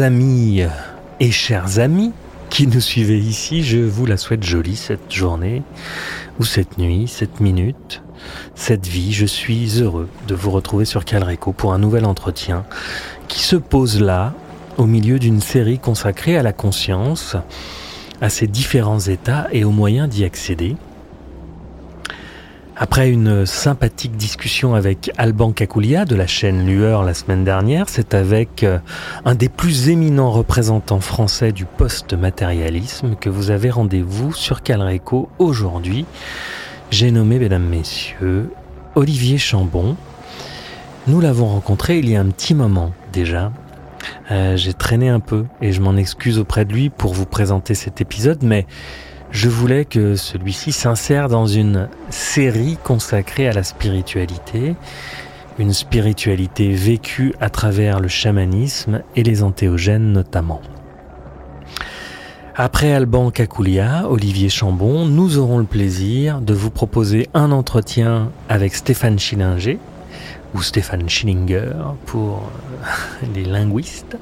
Amis et chers amis qui nous suivez ici, je vous la souhaite jolie cette journée, ou cette nuit, cette minute, cette vie. Je suis heureux de vous retrouver sur Calreco pour un nouvel entretien qui se pose là, au milieu d'une série consacrée à la conscience, à ses différents états et aux moyens d'y accéder. Après une sympathique discussion avec Alban Kakoulia de la chaîne Lueur la semaine dernière, c'est avec euh, un des plus éminents représentants français du post-matérialisme que vous avez rendez-vous sur Calreco aujourd'hui. J'ai nommé, mesdames, messieurs, Olivier Chambon. Nous l'avons rencontré il y a un petit moment déjà. Euh, J'ai traîné un peu et je m'en excuse auprès de lui pour vous présenter cet épisode, mais je voulais que celui-ci s'insère dans une série consacrée à la spiritualité, une spiritualité vécue à travers le chamanisme et les antéogènes notamment. Après Alban Kakoulia, Olivier Chambon, nous aurons le plaisir de vous proposer un entretien avec Stéphane Schillinger, ou Stéphane Schillinger pour les linguistes,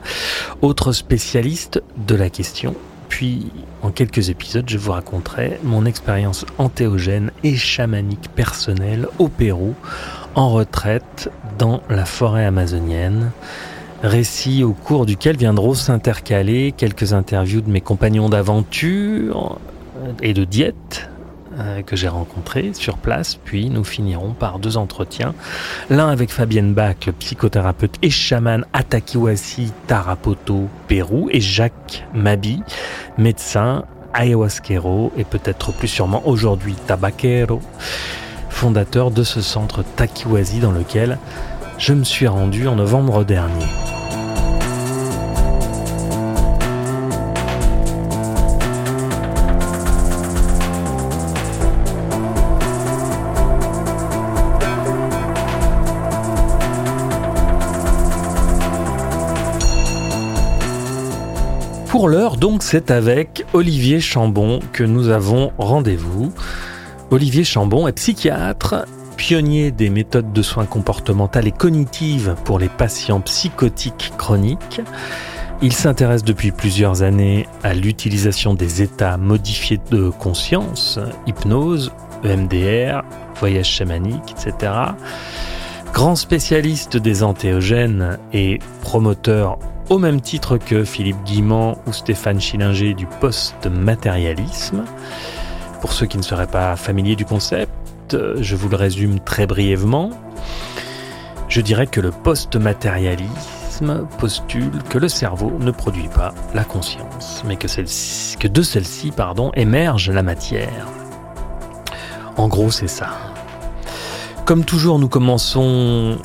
autre spécialiste de la question puis, en quelques épisodes, je vous raconterai mon expérience antéogène et chamanique personnelle au Pérou, en retraite dans la forêt amazonienne. Récit au cours duquel viendront s'intercaler quelques interviews de mes compagnons d'aventure et de diète euh, que j'ai rencontré sur place, puis nous finirons par deux entretiens, l'un avec Fabienne Bach, psychothérapeute et chaman Atakiwasi Tarapoto, Pérou, et Jacques Mabi, médecin ayahuasquero et peut-être plus sûrement aujourd'hui tabaquero, fondateur de ce centre Takiwasi dans lequel je me suis rendu en novembre dernier. Donc, c'est avec Olivier Chambon que nous avons rendez-vous. Olivier Chambon est psychiatre, pionnier des méthodes de soins comportementales et cognitives pour les patients psychotiques chroniques. Il s'intéresse depuis plusieurs années à l'utilisation des états modifiés de conscience, hypnose, EMDR, voyage chamanique, etc. Grand spécialiste des antéogènes et promoteur au même titre que Philippe Guimand ou Stéphane Schillinger du post-matérialisme. Pour ceux qui ne seraient pas familiers du concept, je vous le résume très brièvement. Je dirais que le post-matérialisme postule que le cerveau ne produit pas la conscience, mais que, de celle-ci émerge la matière. En gros, c'est ça. Comme toujours, nous commençons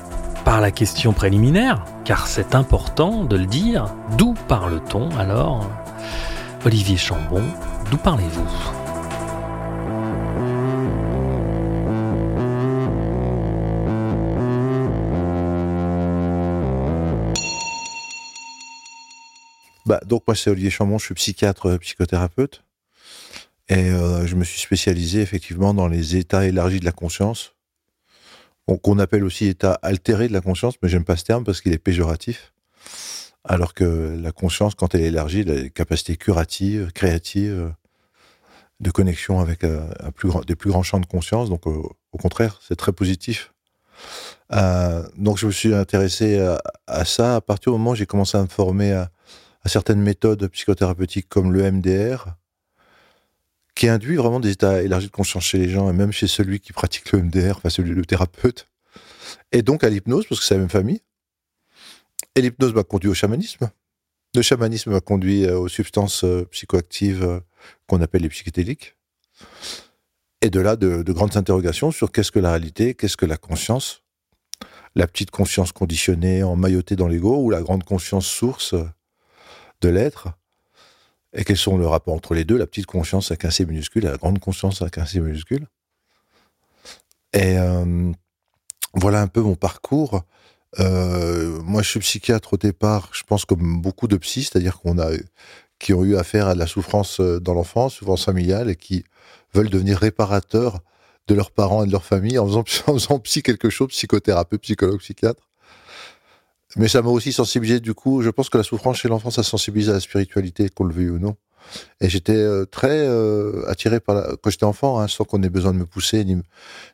par la question préliminaire, car c'est important de le dire. D'où parle-t-on alors Olivier Chambon, d'où parlez-vous? Bah, donc moi c'est Olivier Chambon, je suis psychiatre euh, psychothérapeute et euh, je me suis spécialisé effectivement dans les états élargis de la conscience, qu'on appelle aussi état altéré de la conscience, mais j'aime pas ce terme parce qu'il est péjoratif. Alors que la conscience, quand elle est élargie, elle a des capacités curatives, créatives, de connexion avec euh, des plus grands champs de conscience. Donc, au, contraire, c'est très positif. Euh, donc, je me suis intéressé à, ça à partir du moment où j'ai commencé à me former à certaines méthodes psychothérapeutiques comme le MDR, qui induit vraiment des états élargis de conscience chez les gens, et même chez celui qui pratique le MDR, enfin celui le thérapeute, et donc à l'hypnose, parce que c'est la même famille. Et l'hypnose m'a conduit au chamanisme. Le chamanisme m'a conduit euh, aux substances euh, psychoactives euh, qu'on appelle les psychédéliques. Et de là, de, de grandes interrogations sur qu'est-ce que la réalité, qu'est-ce que la conscience, la petite conscience conditionnée, emmaillotée dans l'ego, ou la grande conscience source de l'être et quels sont le rapport entre les deux, la petite conscience avec un C minuscule et la grande conscience avec un C minuscule. Et euh, voilà un peu mon parcours. Euh, moi, je suis psychiatre au départ, je pense comme beaucoup de psys, c'est-à-dire qu'on a qui ont eu affaire à de la souffrance euh, dans l'enfance, souffrance familiale, et qui veulent devenir réparateurs de leurs parents et de leur famille en faisant, en faisant psy quelque chose, psychothérapeute, psychologue, psychiatre. Mais ça m'a aussi sensibilisé, du coup, je pense que la souffrance chez l'enfant, ça sensibilise à la spiritualité, qu'on le veuille ou non. Et j'étais euh, très euh, attiré par la... quand j'étais enfant, hein, sans qu'on ait besoin de me pousser, ni,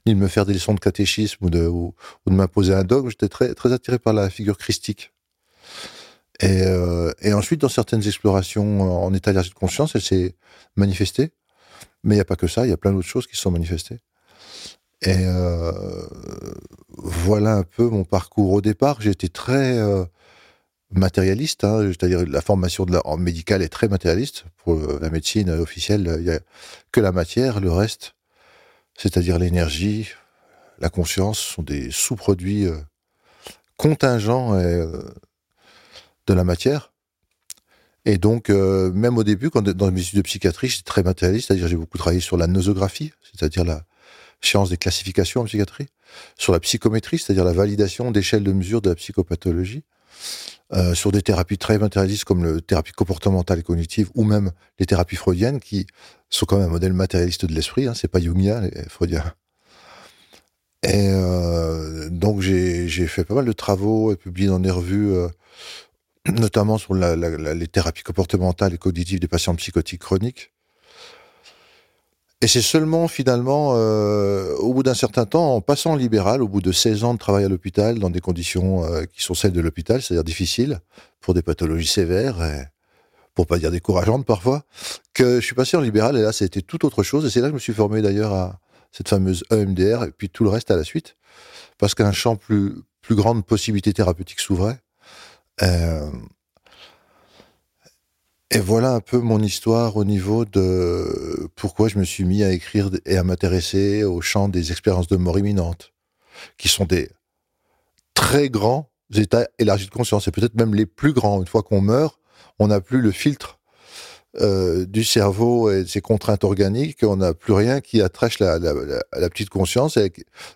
ni de me faire des leçons de catéchisme ou de, ou, de m'imposer un dogme, j'étais très, très attiré par la figure christique. Et, euh, et ensuite, dans certaines explorations en état d'énergie de conscience, elle s'est manifestée. Mais il n'y a pas que ça, il y a plein d'autres choses qui se sont manifestées. Et euh, voilà un peu mon parcours. Au départ, j'étais très euh, matérialiste, hein, c'est-à-dire la formation en médicale est très matérialiste. Pour la médecine officielle, il n'y a que la matière, le reste, c'est-à-dire l'énergie, la conscience, sont des sous-produits euh, contingents de la matière. Et donc, même au début, quand dans mes études de psychiatrie, j'étais très matérialiste, c'est-à-dire j'ai beaucoup travaillé sur la nosographie, c'est-à-dire la science des classifications en psychiatrie, sur la psychométrie, c'est-à-dire la validation d'échelles de mesure de la psychopathologie, euh, sur des thérapies très matérialistes comme la thérapie comportementale et cognitive, ou même les thérapies freudiennes, qui sont quand même un modèle matérialiste de l'esprit, hein, c'est pas jungien, les freudiens. Et euh, donc j'ai fait pas mal de travaux et publié dans des revues euh, notamment sur les thérapies comportementales et cognitives des patients psychotiques chroniques. Et c'est seulement finalement, euh, au bout d'un certain temps, en passant en libéral, au bout de 16 ans de travail à l'hôpital, dans des conditions euh, qui sont celles de l'hôpital, c'est-à-dire difficiles, pour des pathologies sévères, et, pour pas dire décourageantes parfois, que je suis passé en libéral, et là, c'était tout autre chose. Et c'est là que je me suis formé d'ailleurs à cette fameuse EMDR, et puis tout le reste à la suite, parce qu'un champ plus, plus grand de possibilités thérapeutiques s'ouvrait. Euh, et voilà un peu mon histoire au niveau de pourquoi je me suis mis à écrire et à m'intéresser au champ des expériences de mort imminente, qui sont des très grands états élargis de conscience, et peut-être même les plus grands. Une fois qu'on meurt, on n'a plus le filtre euh, du cerveau et de ses contraintes organiques, on n'a plus rien qui attrache la, petite conscience, et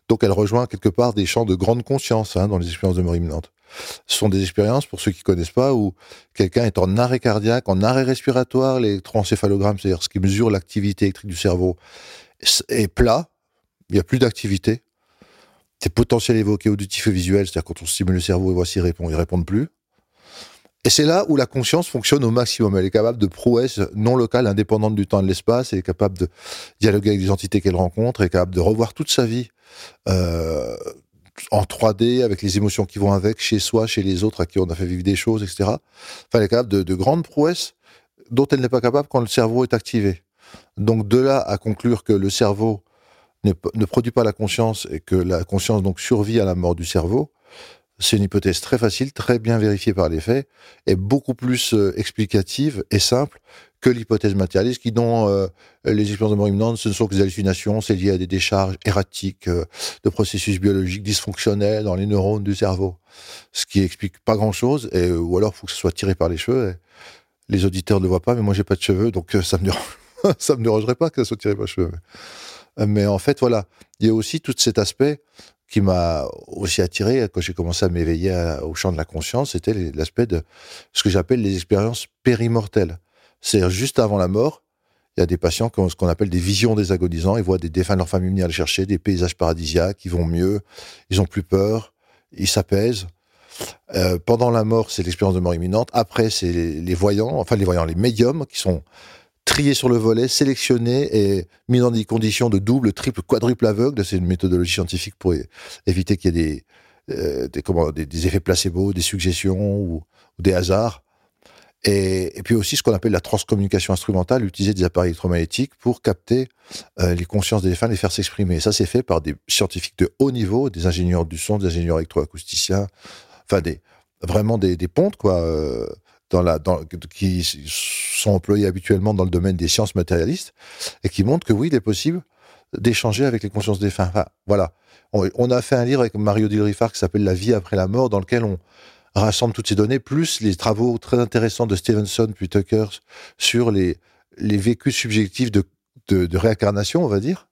donc elle rejoint quelque part des champs de grande conscience hein, dans les expériences de mort imminente. Ce sont des expériences, pour ceux qui connaissent pas, où quelqu'un est en arrêt cardiaque, en arrêt respiratoire, l'électroencéphalogramme, c'est-à-dire ce qui mesure l'activité électrique du cerveau, est plat, il n'y a plus d'activité. C'est potentiel évoqué auditif et visuel, c'est-à-dire quand on stimule le cerveau et voit s'il répond, ils répondent plus. Et c'est là où la conscience fonctionne au maximum. Elle est capable de prouesses non locales, indépendantes du temps et de l'espace. Elle est capable de dialoguer avec les entités qu'elle rencontre. Elle est capable de revoir toute sa vie euh, en 3D avec les émotions qui vont avec, chez soi, chez les autres à qui on a fait vivre des choses, etc. Enfin, elle est capable de, de grandes prouesses dont elle n'est pas capable quand le cerveau est activé. Donc de là à conclure que le cerveau ne, ne, produit pas la conscience et que la conscience donc survit à la mort du cerveau, c'est une hypothèse très facile, très bien vérifiée par les faits, et beaucoup plus euh, explicative et simple que l'hypothèse matérialiste, qui dont euh, les expériences de mort ce ne sont que des hallucinations, c'est lié à des décharges erratiques euh, de processus biologiques dysfonctionnels dans les neurones du cerveau, ce qui explique pas grand-chose, et ou alors faut que ce soit tiré par les cheveux. les auditeurs ne le voient pas, mais moi j'ai pas de cheveux, donc ça me dérange, ça me dérangerait pas que ça soit tiré par les cheveux. Mais en fait, voilà, il y a aussi tout cet aspect qui m'a aussi attiré quand j'ai commencé à m'éveiller au champ de la conscience, c'était l'aspect de ce que j'appelle les expériences périmortelles. C'est-à-dire juste avant la mort, il y a des patients qui ont ce qu'on appelle des visions des agonisants. Ils voient des défunts de leur famille venir les chercher, des paysages paradisiaques, ils vont mieux, ils ont plus peur, ils s'apaisent. Euh, pendant la mort, c'est l'expérience de mort imminente. Après, c'est les, voyants, enfin les voyants, les médiums qui sont triés sur le volet, sélectionnés et mis dans des conditions de double, triple, quadruple aveugle. C'est une méthodologie scientifique pour éviter qu'il y ait des, euh, des, comment, des, effets placebo, des suggestions ou, des hasards. Et, et, puis aussi ce qu'on appelle la transcommunication instrumentale, utiliser des appareils électromagnétiques pour capter euh, les consciences des défunts, les faire s'exprimer. Ça, c'est fait par des scientifiques de haut niveau, des ingénieurs du son, des ingénieurs électroacousticiens, enfin des vraiment des, des pontes quoi, euh, qui sont employés habituellement dans le domaine des sciences matérialistes et qui montrent que oui, il est possible d'échanger avec les consciences des. Enfin, voilà. On, a fait un livre avec Mario Dilrifar qui s'appelle La vie après la mort, dans lequel on rassemble toutes ces données, plus les travaux très intéressants de Stevenson puis Tucker sur les, les vécus subjectifs de, de, réincarnation, on va dire.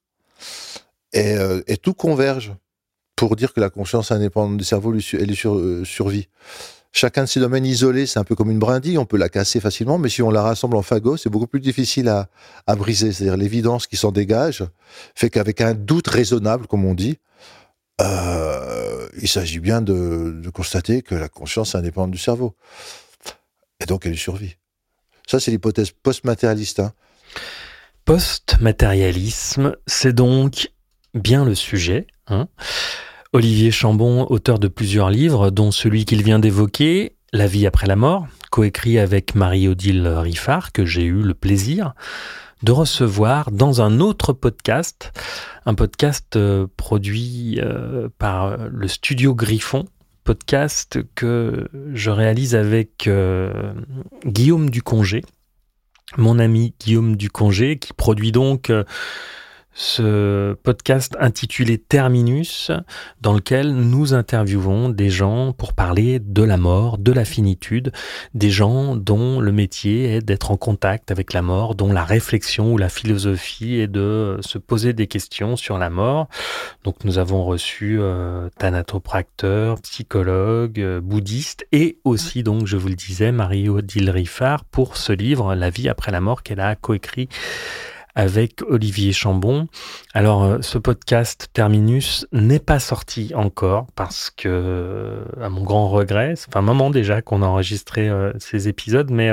Et, euh, et, tout converge pour dire que la conscience indépendante du cerveau, elle euh, survit. Chacun de ces domaines isolés, c'est un peu comme une brindille, on peut la casser facilement, mais si on la rassemble en fagot, c'est beaucoup plus difficile à, à briser. C'est-à-dire l'évidence qui s'en dégage fait qu'avec un doute raisonnable, comme on dit, euh, il s'agit bien de, constater que la conscience est indépendante du cerveau. Et donc elle survit. Ça, c'est l'hypothèse post-matérialiste. Hein. Post-matérialisme, c'est donc bien le sujet. Hein. Olivier Chambon, auteur de plusieurs livres, dont celui qu'il vient d'évoquer, La vie après la mort, coécrit avec Marie-Odile Riffard, que j'ai eu le plaisir de recevoir dans un autre podcast, un podcast euh, produit euh, par le studio Griffon, podcast que je réalise avec euh, Guillaume Ducongé, mon ami Guillaume Ducongé, qui produit donc ce podcast intitulé Terminus, dans lequel nous interviewons des gens pour parler de la mort, de la finitude, des gens dont le métier est d'être en contact avec la mort, dont la réflexion ou la philosophie est de se poser des questions sur la mort. Donc nous avons reçu euh, thanatopracteur, psychologue, euh, bouddhiste et aussi donc je vous le disais Marie-Odile Riffard pour ce livre La vie après la mort qu'elle a coécrit avec Olivier Chambon. Alors, euh, ce podcast Terminus n'est pas sorti encore parce que, euh, à mon grand regret, c'est un moment déjà qu'on a enregistré euh, ces épisodes, mais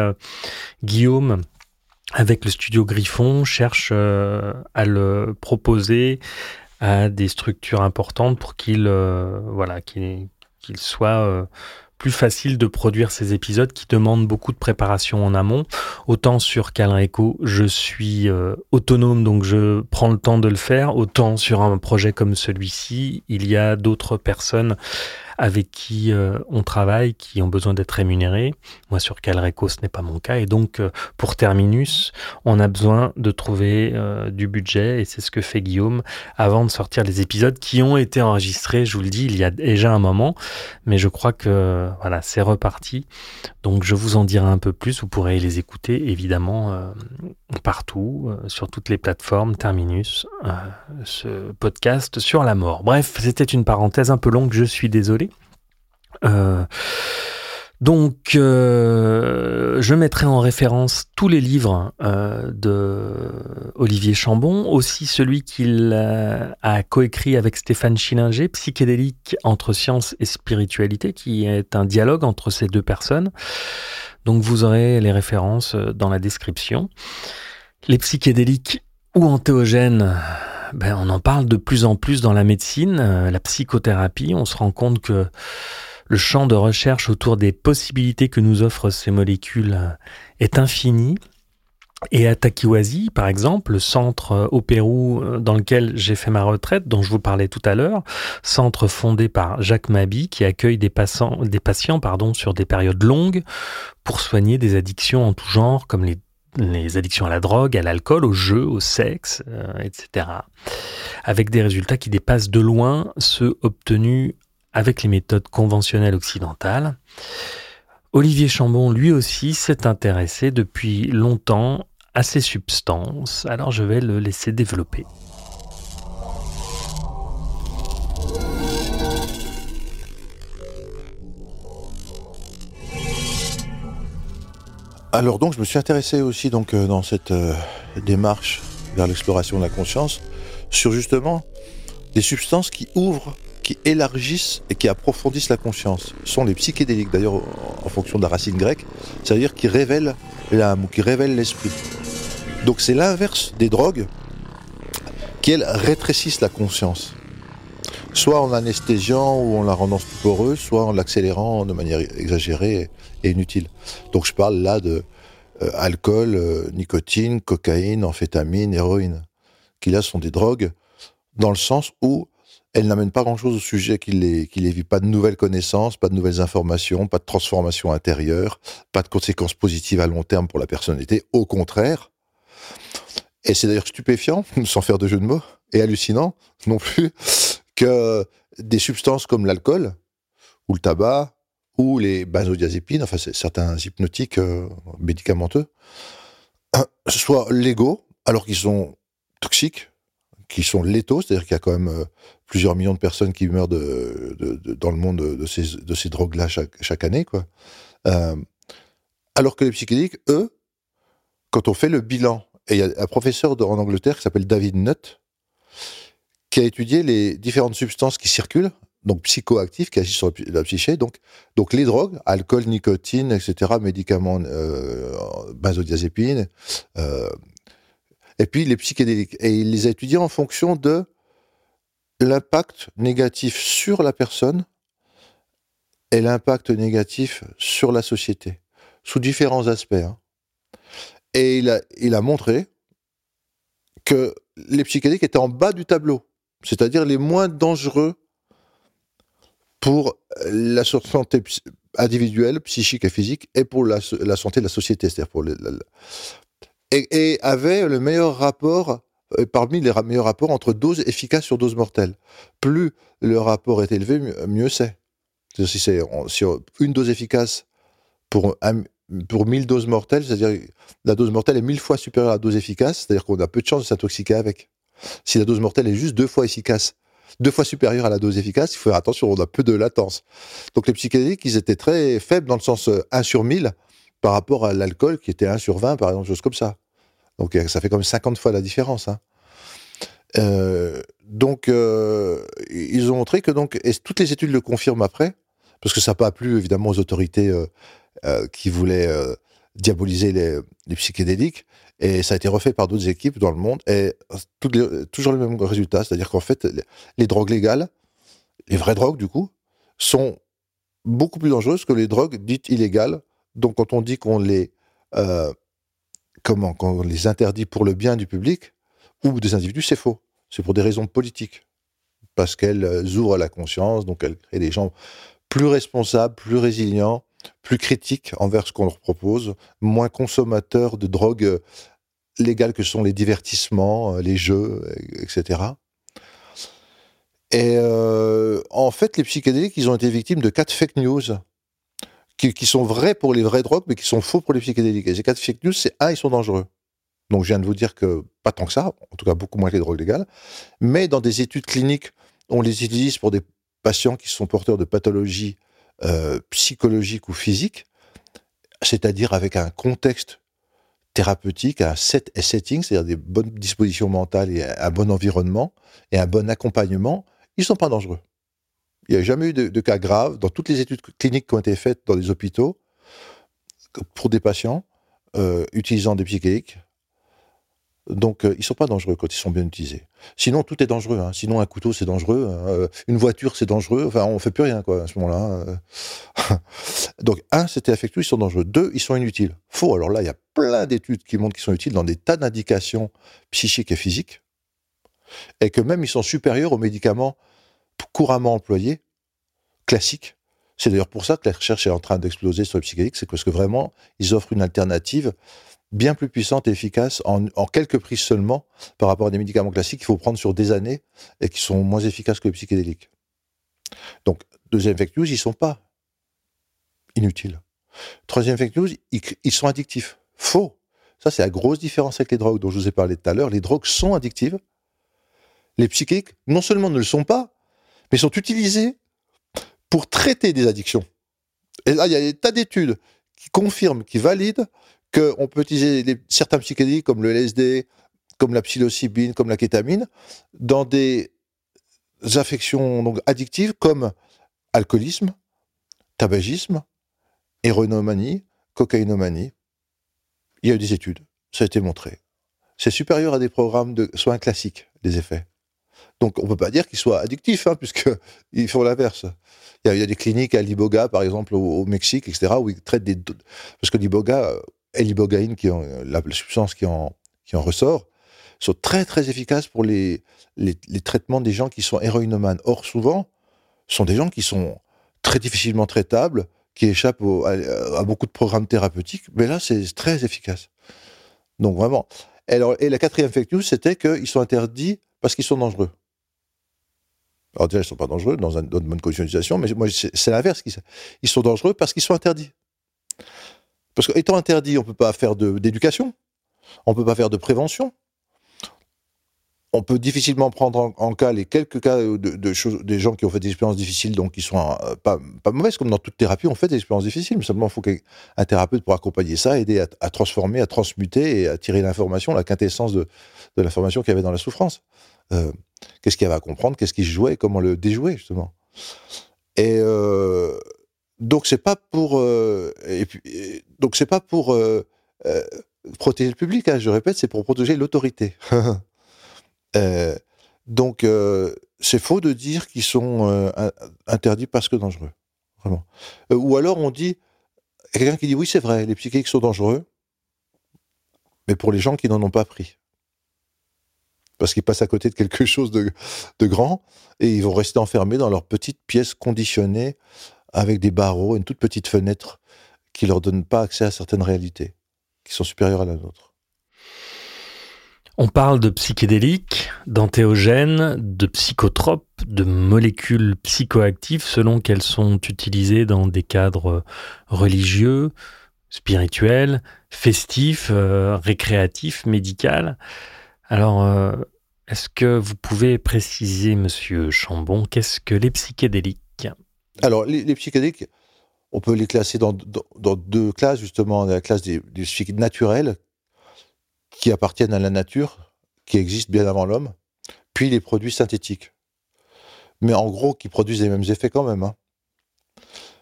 Guillaume, avec le studio Griffon, cherche à le proposer à des structures importantes pour qu'il voilà, qu'il soit plus facile de produire ces épisodes qui demandent beaucoup de préparation en amont. Autant sur Calreco, je suis euh, autonome, donc je prends le temps de le faire. Autant sur un projet comme celui-ci, il y a d'autres personnes avec qui euh, on travaille, qui ont besoin d'être rémunérés. Moi, sur Calreco, ce n'est pas mon cas. Et donc, euh, pour Terminus, on a besoin de trouver euh, du budget, et c'est ce que fait Guillaume avant de sortir les épisodes qui ont été enregistrés, je vous le dis, il y a déjà un moment, mais je crois que voilà, c'est reparti. Donc, je vous en dirai un peu plus. Vous pourrez les écouter, évidemment, partout, sur toutes les plateformes, Terminus, ce podcast sur la mort. Bref, c'était une parenthèse un peu longue, je suis désolé. Euh, donc, euh, je mettrai en référence tous les livres euh, de Olivier Chambon, aussi celui qu'il a coécrit avec Stéphane Schillinger, Psychédélique entre science et spiritualité, qui est un dialogue entre ces deux personnes. Donc, vous aurez les références dans la description. Les psychédéliques ou antéogènes, ben, on en parle de plus en plus dans la médecine, la psychothérapie. On se rend compte que le champ de recherche autour des possibilités que nous offrent ces molécules euh, est infini. Et à Takiwazi, par exemple, le centre euh, au Pérou euh, dans lequel j'ai fait ma retraite, dont je vous parlais tout à l'heure, centre fondé par Jacques Mabi, qui accueille des, patients, pardon, sur des périodes longues pour soigner des addictions en tout genre, comme les, les addictions à la drogue, à l'alcool, au jeu, au sexe, etc. Avec des résultats qui dépassent de loin ceux obtenus avec les méthodes conventionnelles occidentales. Olivier Chambon, lui aussi, s'est intéressé depuis longtemps à ces substances, alors je vais le laisser développer. Alors donc je me suis intéressé aussi donc euh, dans cette euh, démarche vers l'exploration de la conscience sur justement des substances qui ouvrent qui élargissent et qui approfondissent la conscience. Ce sont les psychédéliques, d'ailleurs, en fonction de la racine grecque, c'est-à-dire qui révèlent l'âme ou qui révèlent l'esprit. Donc c'est l'inverse des drogues qui, elles, rétrécissent la conscience. Soit en anesthésiant ou en la rendant poreuse, soit en l'accélérant de manière exagérée et inutile. Donc je parle là de euh, alcool, euh, nicotine, cocaïne, amphétamine, héroïne, qui là sont des drogues dans le sens où elle n'amène pas grand-chose au sujet qui les, vit. Pas de nouvelles connaissances, pas de nouvelles informations, pas de transformation intérieure, pas de conséquences positives à long terme pour la personnalité. Au contraire. Et c'est d'ailleurs stupéfiant, sans faire de jeu de mots, et hallucinant non plus, que des substances comme l'alcool, ou le tabac, ou les benzodiazépines, enfin certains hypnotiques euh, médicamenteux, soient légaux, alors qu'ils sont toxiques, qui sont létaux, c'est-à-dire qu'il y a quand même euh, plusieurs millions de personnes qui meurent dans le monde de, ces, drogues-là chaque, année. Quoi. Euh, alors que les psychédéliques, eux, quand on fait le bilan, et il y a un professeur en Angleterre qui s'appelle David Nutt, qui a étudié les différentes substances qui circulent, donc psychoactives, qui agissent sur la psy- la psyché, donc, donc les drogues, alcool, nicotine, etc., médicaments, euh, benzodiazépines, euh, et puis les psychédéliques. Et il les a étudiés en fonction de l'impact négatif sur la personne et l'impact négatif sur la société, sous différents aspects. hein. Et il a, il a montré que les psychédéliques étaient en bas du tableau, c'est-à-dire les moins dangereux pour la santé individuelle, psychique et physique, et pour la, santé de la société, c'est-à-dire pour le- et, avait le meilleur rapport euh, parmi les meilleurs rapports entre dose efficace sur dose mortelle. Plus le rapport est élevé, mieux, mieux c'est. Si c'est si une dose efficace pour, pour 1000 doses mortelles, c'est-à-dire la dose mortelle est 1000 fois supérieure à la dose efficace, c'est-à-dire qu'on a peu de chances de s'intoxiquer avec. Si la dose mortelle est juste deux fois efficace, deux fois supérieure à la dose efficace, il faut faire attention, on a peu de latence. Donc les psychédéliques, ils étaient très faibles dans le sens euh, 1 sur 1000 par rapport à l'alcool qui était 1 sur 20, par exemple, chose comme ça. Donc euh, ça fait comme 50 fois la différence. hein. Euh, donc euh, ils ont montré que donc et toutes les études le confirment après, parce que ça n'a pas plu évidemment aux autorités qui voulaient diaboliser les, psychédéliques, et ça a été refait par d'autres équipes dans le monde, et toujours le même résultat, c'est-à-dire qu'en fait les drogues légales, les vraies drogues du coup, sont beaucoup plus dangereuses que les drogues dites illégales. Donc quand on dit qu'on les comment qu'on les interdit pour le bien du public ou des individus, c'est faux. C'est pour des raisons politiques. Parce qu'elles euh, ouvrent la conscience, donc elles créent des gens plus responsables, plus résilients, plus critiques envers ce qu'on leur propose, moins consommateurs de drogues euh, légales que sont les divertissements, euh, les jeux, etc. Et en fait, les psychédéliques, ils ont été victimes de quatre fake news qui, sont vrais pour les vraies drogues, mais qui sont faux pour les psychédéliques. Et ces quatre fake news, c'est un, ils sont dangereux. Donc je viens de vous dire que pas tant que ça, en tout cas beaucoup moins que les drogues légales. Mais dans des études cliniques, on les utilise pour des patients qui sont porteurs de pathologies euh, psychologiques ou physiques, c'est-à-dire avec un contexte thérapeutique, un set et setting, c'est-à-dire des bonnes dispositions mentales et un bon environnement et un bon accompagnement, ils ne sont pas dangereux. Il n'y a jamais eu de, cas graves dans toutes les études cliniques qui ont été faites dans les hôpitaux pour des patients euh, utilisant des psychédéliques. Donc, euh, ils ne sont pas dangereux quand ils sont bien utilisés. Sinon, tout est dangereux. hein. Sinon, un couteau, c'est dangereux. euh, une voiture, c'est dangereux. Enfin, on ne fait plus rien, quoi, à ce moment-là. euh. Donc, un, c'était affectueux, ils sont dangereux. Deux, ils sont inutiles. Faux. Alors là, il y a plein d'études qui montrent qu'ils sont utiles dans des tas d'indications psychiques et physiques. Et que même, ils sont supérieurs aux médicaments couramment employés, classiques. C'est d'ailleurs pour ça que la recherche est en train d'exploser sur les psychédéliques, c'est parce que vraiment, ils offrent une alternative bien plus puissante et efficace en, quelques prises seulement par rapport à des médicaments classiques qu'il faut prendre sur des années et qui sont moins efficaces que les psychédéliques. Donc, deuxième fake news, ils sont pas inutiles. Troisième fake news, ils sont addictifs. Faux. Ça, c'est la grosse différence avec les drogues dont je vous ai parlé tout à l'heure. Les drogues sont addictives. Les psychédéliques, non seulement ne le sont pas, mais sont utilisés pour traiter des addictions. Et là, il y a des tas d'études qui confirment, qui valident qu'on peut utiliser certains psychédéliques comme le LSD, comme la psilocybine, comme la kétamine, dans des affections donc, addictives comme alcoolisme, tabagisme, héroïnomanie, cocaïnomanie. Il y a eu des études, ça a été montré. C'est supérieur à des programmes de soins classiques, les effets. Donc on ne peut pas dire qu'ils soient addictifs, hein, puisqu'ils font l'inverse. Il y, a, des cliniques à l'Iboga, par exemple, au, Mexique, etc., où ils traitent des... Parce que l'Iboga, euh, et l'ibogaïne, qui en- la, substance qui en, qui en ressort, sont très très efficaces pour les, les, les traitements des gens qui sont héroïnomanes. Or, souvent, ce sont des gens qui sont très difficilement traitables, qui échappent à beaucoup de programmes thérapeutiques, mais là, c'est très efficace. Donc vraiment. Et, alors, et la quatrième fake news, c'était qu'ils sont interdits parce qu'ils sont dangereux. Alors déjà, ils ne sont pas dangereux dans, un, dans une bonne conditionnisation, mais moi, c'est l'inverse. Ils, sont dangereux parce qu'ils sont interdits. Parce qu'étant interdits, on ne peut pas faire d'éducation, on ne peut pas faire de prévention, on peut difficilement prendre en, cas les quelques cas de, de choses, des gens qui ont fait des expériences difficiles, donc qui sont euh, pas, mauvaises, comme dans toute thérapie, on fait des expériences difficiles, mais simplement il faut qu'un thérapeute pour accompagner ça, aider à, transformer, à transmuter et à tirer l'information, la quintessence de l'information qu'il y avait dans la souffrance. Euh, qu'est-ce qu'il y avait à comprendre, qu'est-ce qui se jouait, comment le déjouer, justement. Et euh, donc c'est pas pour euh, donc c'est pas pour protéger le public, hein, je répète, c'est pour protéger l'autorité. Donc, c'est faux de dire qu'ils sont interdits parce que dangereux. Vraiment. Ou alors, on dit, quelqu'un qui dit oui, c'est vrai, les psychédéliques sont dangereux, mais pour les gens qui n'en ont pas pris. Parce qu'ils passent à côté de quelque chose de, grand et ils vont rester enfermés dans leur petite pièce conditionnée avec des barreaux, une toute petite fenêtre qui leur donne pas accès à certaines réalités qui sont supérieures à la nôtre. On parle de psychédéliques, d'antéogènes, de psychotropes, de molécules psychoactives selon qu'elles sont utilisées dans des cadres religieux, spirituels, festifs, euh, récréatifs, médicaux. Alors, euh, est-ce que vous pouvez préciser, monsieur Chambon, qu'est-ce que les psychédéliques? Alors, les, psychédéliques, on peut les classer dans, deux classes, justement, la classe des, des psychédéliques naturels, qui appartiennent à la nature, qui existent bien avant l'homme, puis les produits synthétiques. Mais en gros, qui produisent les mêmes effets quand même. Hein.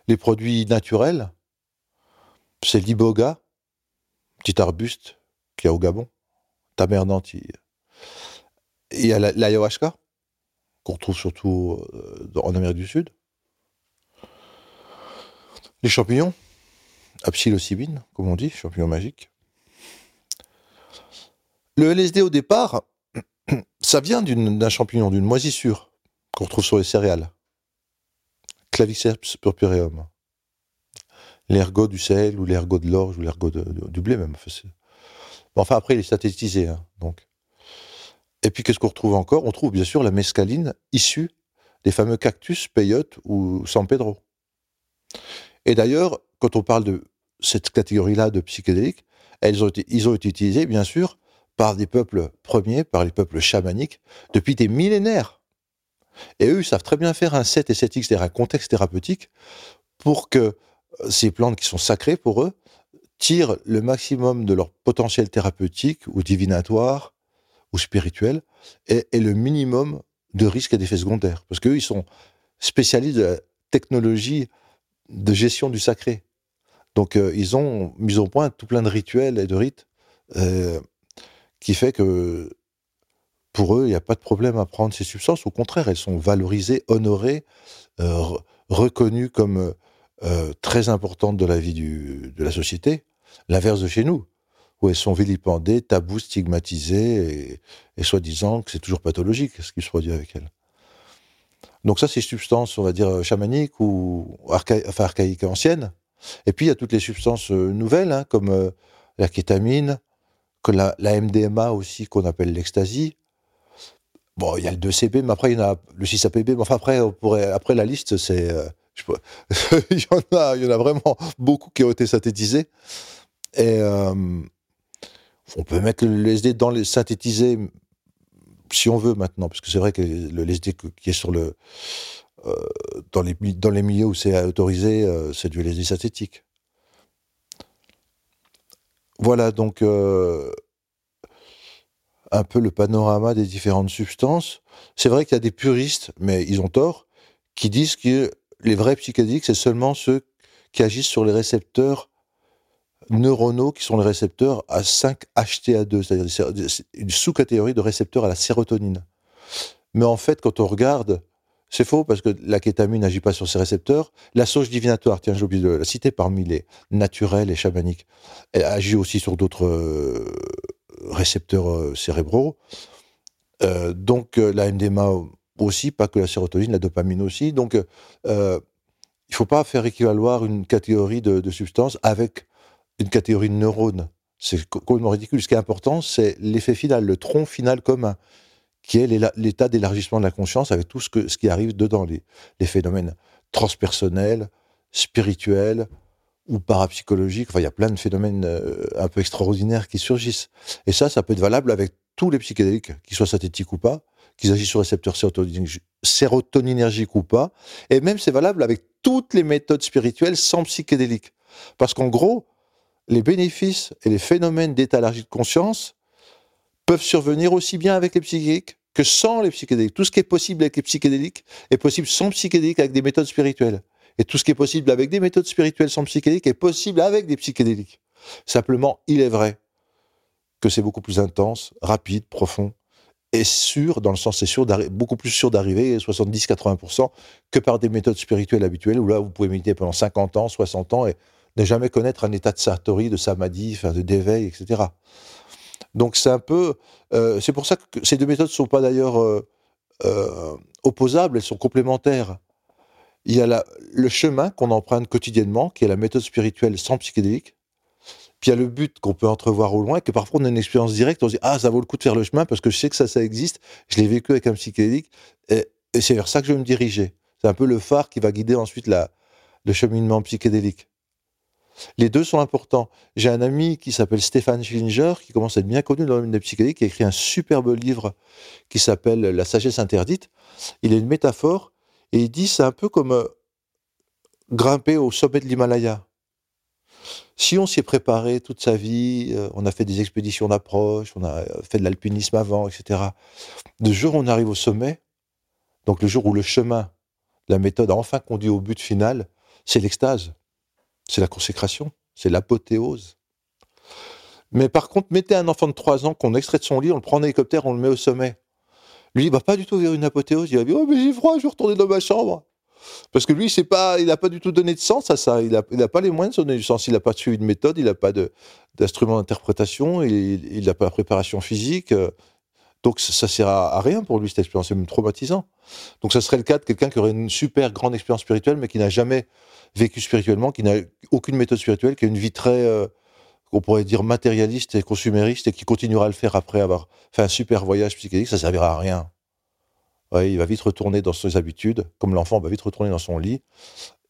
Les produits naturels, c'est l'iboga, petit arbuste qu'il y a au Gabon, ta mère nantie. Il y a l'ayahuasca, la, qu'on retrouve surtout euh, en Amérique du Sud. Les champignons, psilocybine, comme on dit, champignons magiques. Le LSD au départ, ça vient d'un champignon, d'une moisissure qu'on retrouve sur les céréales. Claviceps purpureum. L'ergot du sel ou l'ergot de l'orge ou l'ergot du blé même. Enfin après il est synthétisé. Hein, donc. Et puis qu'est-ce qu'on retrouve encore? On trouve bien sûr la mescaline issue des fameux cactus peyote ou San Pedro. Et d'ailleurs, quand on parle de cette catégorie-là de psychédéliques, ils ont été utilisés, bien sûr, par des peuples premiers, par les peuples chamaniques, depuis des millénaires. Et eux, ils savent très bien faire un 7 et 7X, c'est-à-dire un contexte thérapeutique, pour que euh, ces plantes qui sont sacrées pour eux tirent le maximum de leur potentiel thérapeutique ou divinatoire ou spirituel et, le minimum de risques et d'effets secondaires. Parce qu'eux, ils sont spécialistes de la technologie de gestion du sacré. Donc, euh, ils ont mis au point tout plein de rituels et de rites euh, qui fait que pour eux, il n'y a pas de problème à prendre ces substances. Au contraire, elles sont valorisées, honorées, euh, reconnues comme très importantes de la vie du, de la société. L'inverse de chez nous, où elles sont vilipendées, tabous, stigmatisées, et, soi-disant que c'est toujours pathologique ce qui se produit avec elles. Donc ça, c'est substances, on va dire, chamaniques ou archa enfin, archaïques anciennes. Et puis, il y a toutes les substances euh, nouvelles, hein, comme euh, la kétamine, que la, MDMA aussi, qu'on appelle l'ecstasy. Bon, il y a le 2CB, mais après, il y en a le 6APB. Mais enfin, après, on pourrait, après la liste, c'est. Euh, il, y en a, il y en a vraiment beaucoup qui ont été synthétisés. Et euh, on peut mettre le LSD dans les synthétisés si on veut maintenant, parce que c'est vrai que le LSD qui est sur le. Euh, dans, les, dans les milieux où c'est autorisé, euh, c'est du LSD synthétique. Voilà donc un peu le panorama des différentes substances. C'est vrai qu'il y a des puristes, mais ils ont tort, qui disent que les vrais psychédéliques, c'est seulement ceux qui agissent sur les récepteurs neuronaux, qui sont les récepteurs à 5-HTA2, c'est-à-dire une sous-catégorie de récepteurs à la sérotonine. Mais en fait, quand on regarde c'est faux parce que la kétamine n'agit pas sur ces récepteurs. La sauge divinatoire, tiens, j'ai oublié de la citer parmi les naturels et chamaniques, elle agit aussi sur d'autres euh, récepteurs euh, cérébraux. Euh, donc la MDMA aussi, pas que la sérotonine, la dopamine aussi. Donc il faut pas faire équivaloir une catégorie de substances avec une catégorie de neurones. C'est complètement ridicule. Ce qui est important, c'est l'effet final, le tronc final commun qui est l'état d'élargissement de la conscience avec tout ce, qui arrive dedans, les, les phénomènes transpersonnels, spirituels, ou parapsychologiques. Enfin, il y a plein de phénomènes euh, un peu extraordinaires qui surgissent. Et ça, ça peut être valable avec tous les psychédéliques, qu'ils soient synthétiques ou pas, qu'ils agissent sur récepteurs sérotoninergiques ou pas. Et même, c'est valable avec toutes les méthodes spirituelles sans psychédéliques. Parce qu'en gros, les bénéfices et les phénomènes d'étalargie de conscience peuvent survenir aussi bien avec les psychédéliques que sans les psychédéliques. Tout ce qui est possible avec les psychédéliques est possible sans psychédéliques avec des méthodes spirituelles. Et tout ce qui est possible avec des méthodes spirituelles sans psychédéliques est possible avec des psychédéliques. Simplement, il est vrai que c'est beaucoup plus intense, rapide, profond et sûr, dans le sens c'est sûr, beaucoup plus sûr d'arriver, 70-80%, que par des méthodes spirituelles habituelles, où là, vous pouvez méditer pendant 50 ans, 60 ans, et ne jamais connaître un état de satori, de samadhi, de d'éveil, etc. Donc c'est un peu... Euh, c'est pour ça que ces deux méthodes ne sont pas d'ailleurs euh, euh, opposables, elles sont complémentaires. Il y a le chemin qu'on emprunte quotidiennement, qui est la méthode spirituelle sans psychédélique, puis il y a le but qu'on peut entrevoir au loin, que parfois on a une expérience directe, on se dit ah ça vaut le coup de faire le chemin parce que je sais que ça ça existe, je l'ai vécu avec un psychédélique et, c'est vers ça que je vais me diriger. C'est un peu le phare qui va guider ensuite le cheminement psychédélique. Les deux sont importants. J'ai un ami qui s'appelle Stéphane Schillinger, qui commence à être bien connu dans le domaine des psychédéliques, qui a écrit un superbe livre qui s'appelle La sagesse interdite. Il a une métaphore et il dit c'est un peu comme euh, grimper au sommet de l'Himalaya. Si on s'y est préparé toute sa vie, euh, on a fait des expéditions d'approche, on a euh, fait de l'alpinisme avant, etc. Le jour où on arrive au sommet, donc le jour où le chemin, la méthode a enfin conduit au but final, c'est l'extase, c'est la consécration, c'est l'apothéose. Mais par contre, mettez un enfant de 3 ans qu'on extrait de son lit, on le prend en hélicoptère, on le met au sommet. Lui, il va pas du tout vers une apothéose, il va dire « Oh, mais j'ai froid, je vais retourner dans ma chambre ». Parce que lui, c'est pas, il n'a pas du tout donné de sens à ça. Il n'a pas les moyens de donner du sens. Il n'a pas suivi de méthode, il n'a pas d'instrument d'interprétation, il n'a pas la préparation physique. Donc ça, ne sert à, rien pour lui, cette expérience. C'est même traumatisant. Donc ça serait le cas de quelqu'un qui aurait une super grande expérience spirituelle, mais qui n'a jamais vécu spirituellement, qui n'a aucune méthode spirituelle, qui a une vie très, euh, on pourrait dire, matérialiste et consumériste, et qui continuera à le faire après avoir fait un super voyage psychédélique. Ça servira à rien il va vite retourner dans ses habitudes, comme l'enfant va vite retourner dans son lit,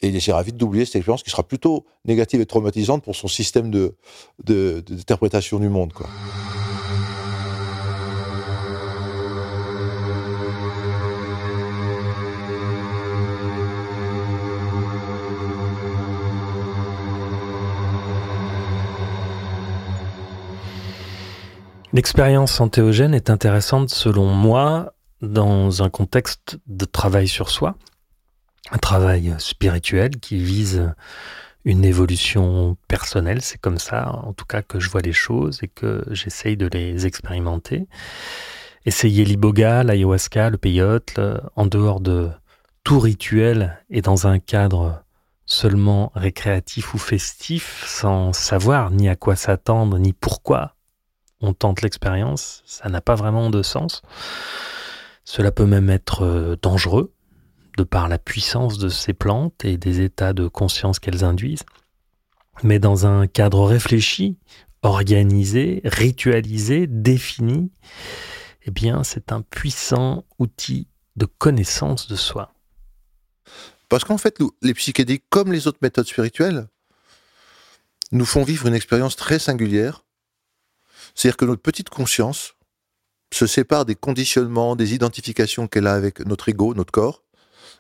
et il essaiera vite d'oublier cette expérience qui sera plutôt négative et traumatisante pour son système d'interprétation du monde. Quoi. L'expérience antéogène est intéressante selon moi dans un contexte de travail sur soi, un travail spirituel qui vise une évolution personnelle, c'est comme ça en tout cas que je vois les choses et que j'essaye de les expérimenter. Essayer l'iboga, l'ayahuasca, le peyote, en dehors de tout rituel et dans un cadre seulement récréatif ou festif, sans savoir ni à quoi s'attendre, ni pourquoi on tente l'expérience, ça n'a pas vraiment de sens. Cela peut même être euh, dangereux, de par la puissance de ces plantes et des états de conscience qu'elles induisent. Mais dans un cadre réfléchi, organisé, ritualisé, défini, eh bien, c'est un puissant outil de connaissance de soi. Parce qu'en fait, les psychédéliques, comme les autres méthodes spirituelles, nous font vivre une expérience très singulière. C'est-à-dire que notre petite conscience, se sépare des conditionnements, des identifications qu'elle a avec notre ego, notre corps,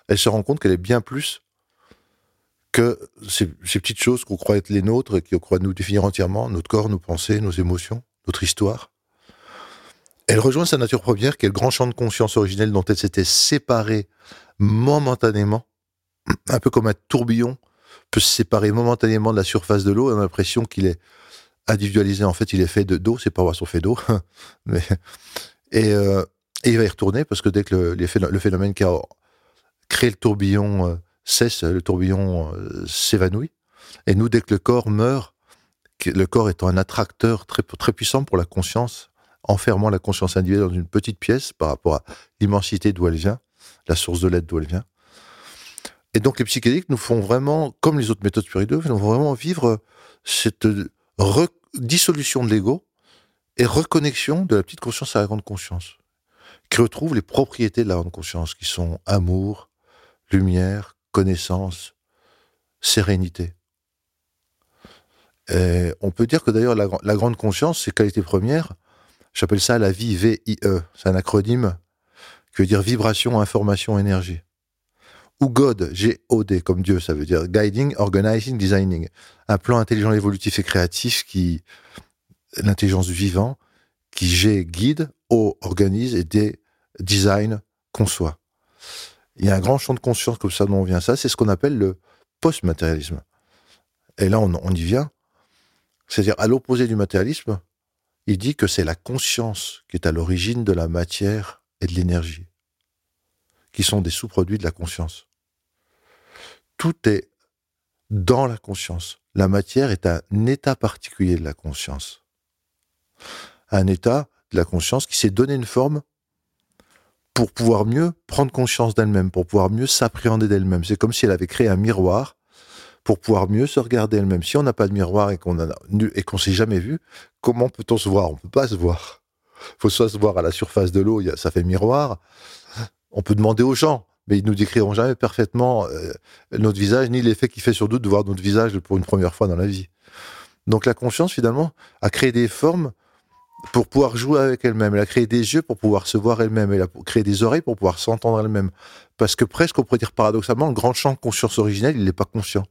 elle se rend compte qu'elle est bien plus que ces, petites choses qu'on croit être les nôtres et qu'on croit nous définir entièrement, notre corps, nos pensées, nos émotions, notre histoire. Elle rejoint sa nature première, qui est le grand champ de conscience originel dont elle s'était séparée momentanément, un peu comme un tourbillon peut se séparer momentanément de la surface de l'eau, on a l'impression qu'il est individualisé. En fait, il est fait de d'eau, c'est pas poissons fait d'eau. Mais, euh, et, il va y retourner parce que dès que le, le phénomène qui a créé le tourbillon euh, cesse, le tourbillon euh, s'évanouit. Et nous, dès que le corps meurt, le corps étant un attracteur très, très puissant pour la conscience, enfermant la conscience individuelle dans une petite pièce par rapport à l'immensité d'où elle vient, la source de l'aide d'où elle vient. Et donc les psychédéliques nous font vraiment, comme les autres méthodes spirituelles, nous font vraiment vivre cette dissolution de l'ego et reconnexion de la petite conscience à la grande conscience, qui retrouve les propriétés de la grande conscience, qui sont amour, lumière, connaissance, sérénité. On peut dire que d'ailleurs, la, la grande conscience, c'est qualité première. J'appelle ça la vie VIE. C'est un acronyme qui veut dire vibration, information, énergie. Ou God, G-O-D, comme Dieu, ça veut dire guiding, organizing, designing. Un plan intelligent, évolutif et créatif qui, l'intelligence du vivant, qui G, guide, O, organise et D, design, conçoit. Il y a un grand champ de conscience comme ça dont on vient. Ça, c'est ce qu'on appelle le post-matérialisme. Et là, on, on y vient. C'est-à-dire, à l'opposé du matérialisme, il dit que c'est la conscience qui est à l'origine de la matière et de l'énergie, qui sont des sous-produits de la conscience. Tout est dans la conscience. La matière est un état particulier de la conscience. Un état de la conscience qui s'est donné une forme pour pouvoir mieux prendre conscience d'elle-même, pour pouvoir mieux s'appréhender d'elle-même. C'est comme si elle avait créé un miroir pour pouvoir mieux se regarder elle-même. Si on n'a pas de miroir et qu'on et qu'on s'est jamais vu, comment peut-on se voir? On peut pas se voir. Faut soit se voir à la surface de l'eau, ça fait miroir. On peut demander aux gens, mais ils nous décriront jamais parfaitement euh, notre visage ni l'effet qu'il fait sur nous de voir notre visage pour une première fois dans la vie. Donc la conscience finalement a créé des formes pour pouvoir jouer avec elle-même. Elle a créé des yeux pour pouvoir se voir elle-même. Elle a créé des oreilles pour pouvoir s'entendre elle-même. Parce que presque, on pourrait dire paradoxalement, le grand champ de conscience originelle, il n'est pas conscient.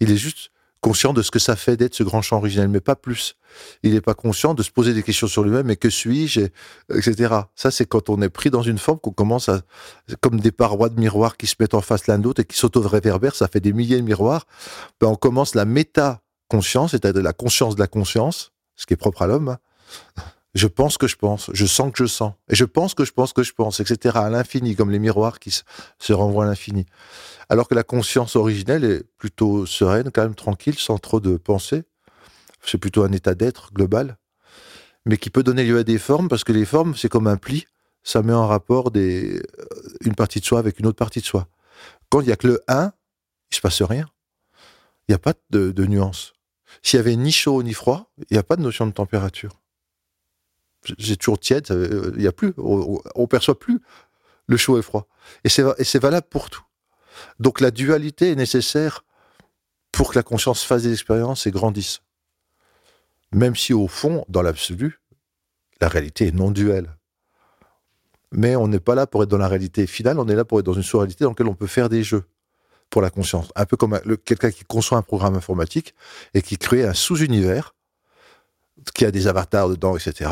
Il est juste conscient de ce que ça fait d'être ce grand champ originel, mais pas plus. Il n'est pas conscient de se poser des questions sur lui-même, mais que suis-je, etc. Ça, c'est quand on est pris dans une forme qu'on commence à, comme des parois de miroirs qui se mettent en face l'un de l'autre et qui s'auto-réverbèrent, ça fait des milliers de miroirs. Ben, on commence la méta-conscience, c'est-à-dire la conscience de la conscience, ce qui est propre à l'homme. Hein. Je pense que je pense, je sens que je sens, et je pense que je pense que je pense, etc. à l'infini, comme les miroirs qui se renvoient à l'infini. Alors que la conscience originelle est plutôt sereine, quand même tranquille, sans trop de pensée. C'est plutôt un état d'être global, mais qui peut donner lieu à des formes, parce que les formes, c'est comme un pli, ça met en rapport euh, une partie de soi avec une autre partie de soi. Quand il y a que le 1, il se passe rien. Il n'y a pas de, de nuance. S'il y avait ni chaud ni froid, il n'y a pas de notion de température. J'ai toujours tiède, il n'y a plus, on, ne perçoit plus le chaud et froid. Et c'est valable pour tout. Donc la dualité est nécessaire pour que la conscience fasse des expériences et grandisse. Même si au fond, dans l'absolu, la réalité est non duelle. Mais on n'est pas là pour être dans la réalité finale, on est là pour être dans une sous-réalité dans laquelle on peut faire des jeux pour la conscience. Un peu comme quelqu'un qui conçoit un programme informatique et qui crée un sous-univers qui a des avatars dedans, etc.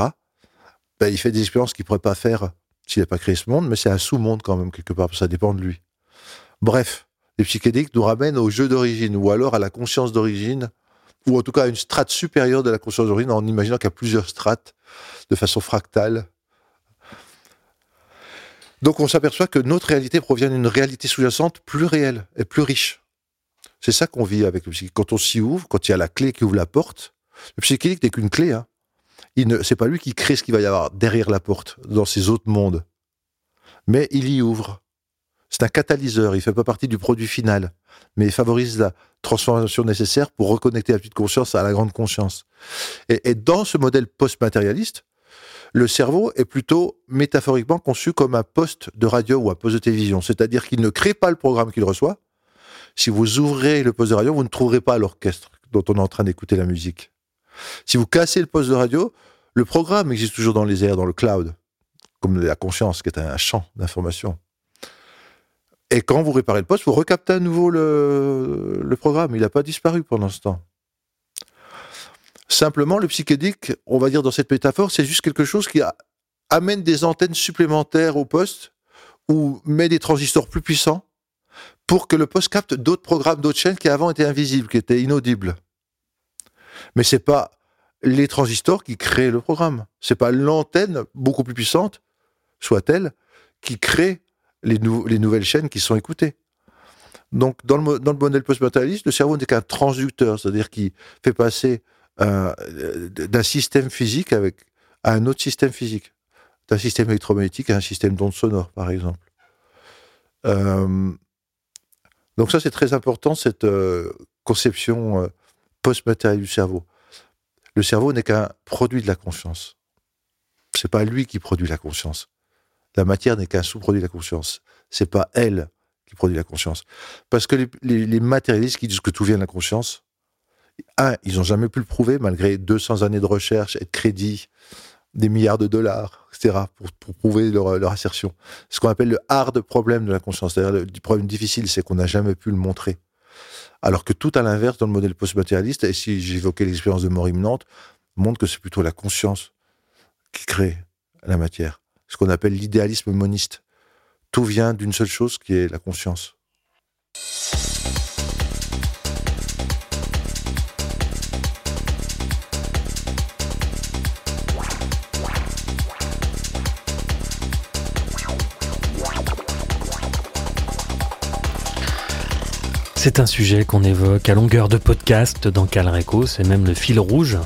Ben, il fait des expériences qu'il ne pourrait pas faire s'il n'a pas créé ce monde, mais c'est un sous-monde quand même, quelque part, ça dépend de lui. Bref, les psychédéliques nous ramènent au jeu d'origine, ou alors à la conscience d'origine, ou en tout cas à une strate supérieure de la conscience d'origine, en imaginant qu'il y a plusieurs strates de façon fractale, donc on s'aperçoit que notre réalité provient d'une réalité sous-jacente plus réelle et plus riche. C'est ça qu'on vit avec le psychique. Quand on s'y ouvre, quand il y a la clé qui ouvre la porte, le psychique n'est qu'une clé. Hein. Il ne, c'est pas lui qui crée ce qu'il va y avoir derrière la porte, dans ces autres mondes. Mais il y ouvre. C'est un catalyseur, il fait pas partie du produit final, mais il favorise la transformation nécessaire pour reconnecter la petite conscience à la grande conscience. Et, et dans ce modèle post-matérialiste, le cerveau est plutôt métaphoriquement conçu comme un poste de radio ou un poste de télévision. C'est-à-dire qu'il ne crée pas le programme qu'il reçoit. Si vous ouvrez le poste de radio, vous ne trouverez pas l'orchestre dont on est en train d'écouter la musique. Si vous cassez le poste de radio, le programme existe toujours dans les airs, dans le cloud, comme la conscience, qui est un champ d'information. Et quand vous réparez le poste, vous recaptez à nouveau le, programme. Il n'a pas disparu pendant ce temps. Simplement, le psychédélique, on va dire dans cette métaphore, c'est juste quelque chose qui amène des antennes supplémentaires au poste ou met des transistors plus puissants pour que le poste capte d'autres programmes, d'autres chaînes qui avant étaient invisibles, qui étaient inaudibles. Mais c'est pas les transistors qui créent le programme. C'est pas l'antenne beaucoup plus puissante, soit-elle, qui crée les, les, nouvelles chaînes qui sont écoutées. Donc, dans le, modèle post-matérialiste, le cerveau n'est qu'un transducteur, c'est-à-dire qui fait passer euh, d'un système physique à un autre système physique, d'un système électromagnétique à un système d'ondes sonores, par exemple. Euh, donc ça, c'est très important, cette euh, conception post-matérielle du cerveau. Le cerveau n'est qu'un produit de la conscience. C'est pas lui qui produit la conscience. La matière n'est qu'un sous-produit de la conscience. C'est pas elle qui produit la conscience. Parce que les, matérialistes qui disent que tout vient de la conscience, Un, ils n'ont jamais pu le prouver, malgré 200 années de recherche et de crédit, des milliards de dollars, etc., pour, prouver leur, leur assertion. Ce qu'on appelle le hard problème de la conscience. C'est-à-dire le problème difficile, c'est qu'on n'a jamais pu le montrer. Alors que tout à l'inverse, dans le modèle post-matérialiste, et si j'évoquais l'expérience de mort imminente, montre que c'est plutôt la conscience qui crée la matière. Ce qu'on appelle l'idéalisme moniste. Tout vient d'une seule chose qui est la conscience. C'est un sujet qu'on évoque à longueur de podcast dans Calreco, c'est même le fil rouge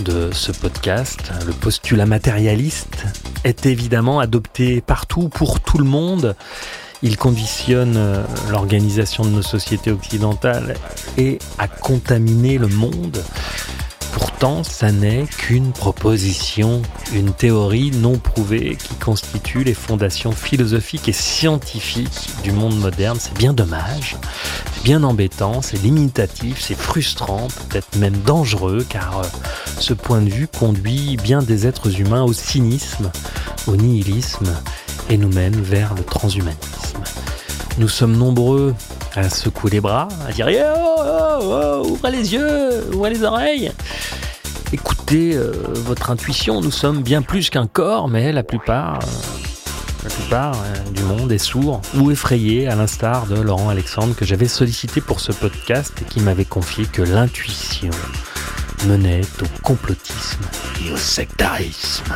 de ce podcast. Le postulat matérialiste est évidemment adopté partout pour tout le monde. Il conditionne euh, l'organisation de nos sociétés occidentales et a contaminé le monde. Pourtant, ça n'est qu'une proposition, une théorie non prouvée qui constitue les fondations philosophiques et scientifiques du monde moderne. C'est bien dommage, c'est bien embêtant, c'est limitatif, c'est frustrant, peut-être même dangereux, car euh, ce point de vue conduit bien des êtres humains au cynisme, au nihilisme et nous mène vers le transhumanisme. Nous sommes nombreux à secouer les bras, à dire oh, oh, oh, ouvrez les yeux, ouvrez les oreilles. Écoutez euh, votre intuition, nous sommes bien plus qu'un corps, mais la plupart, euh, la plupart euh, du monde est sourd ou effrayé, à l'instar de Laurent Alexandre que j'avais sollicité pour ce podcast et qui m'avait confié que l'intuition menait au complotisme et au sectarisme.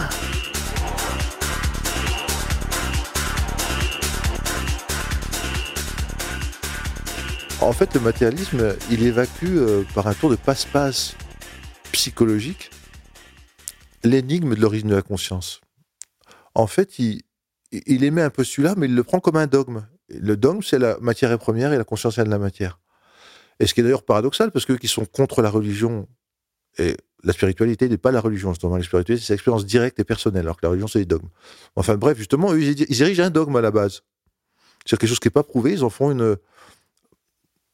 En fait, le matérialisme, il évacue euh, par un tour de passe-passe psychologique l'énigme de l'origine de la conscience. En fait, il, émet un postulat, mais il le prend comme un dogme. Le dogme, c'est la matière est première et la conscience est de la matière. Et ce qui est d'ailleurs paradoxal, parce que qui sont contre la religion et la spiritualité n'est pas la religion, justement. La spiritualité, c'est l'expérience directe et personnelle, alors que la religion, c'est les dogmes. Enfin bref, justement, eux, ils érigent un dogme à la base. C'est quelque chose qui n'est pas prouvé, ils en font une,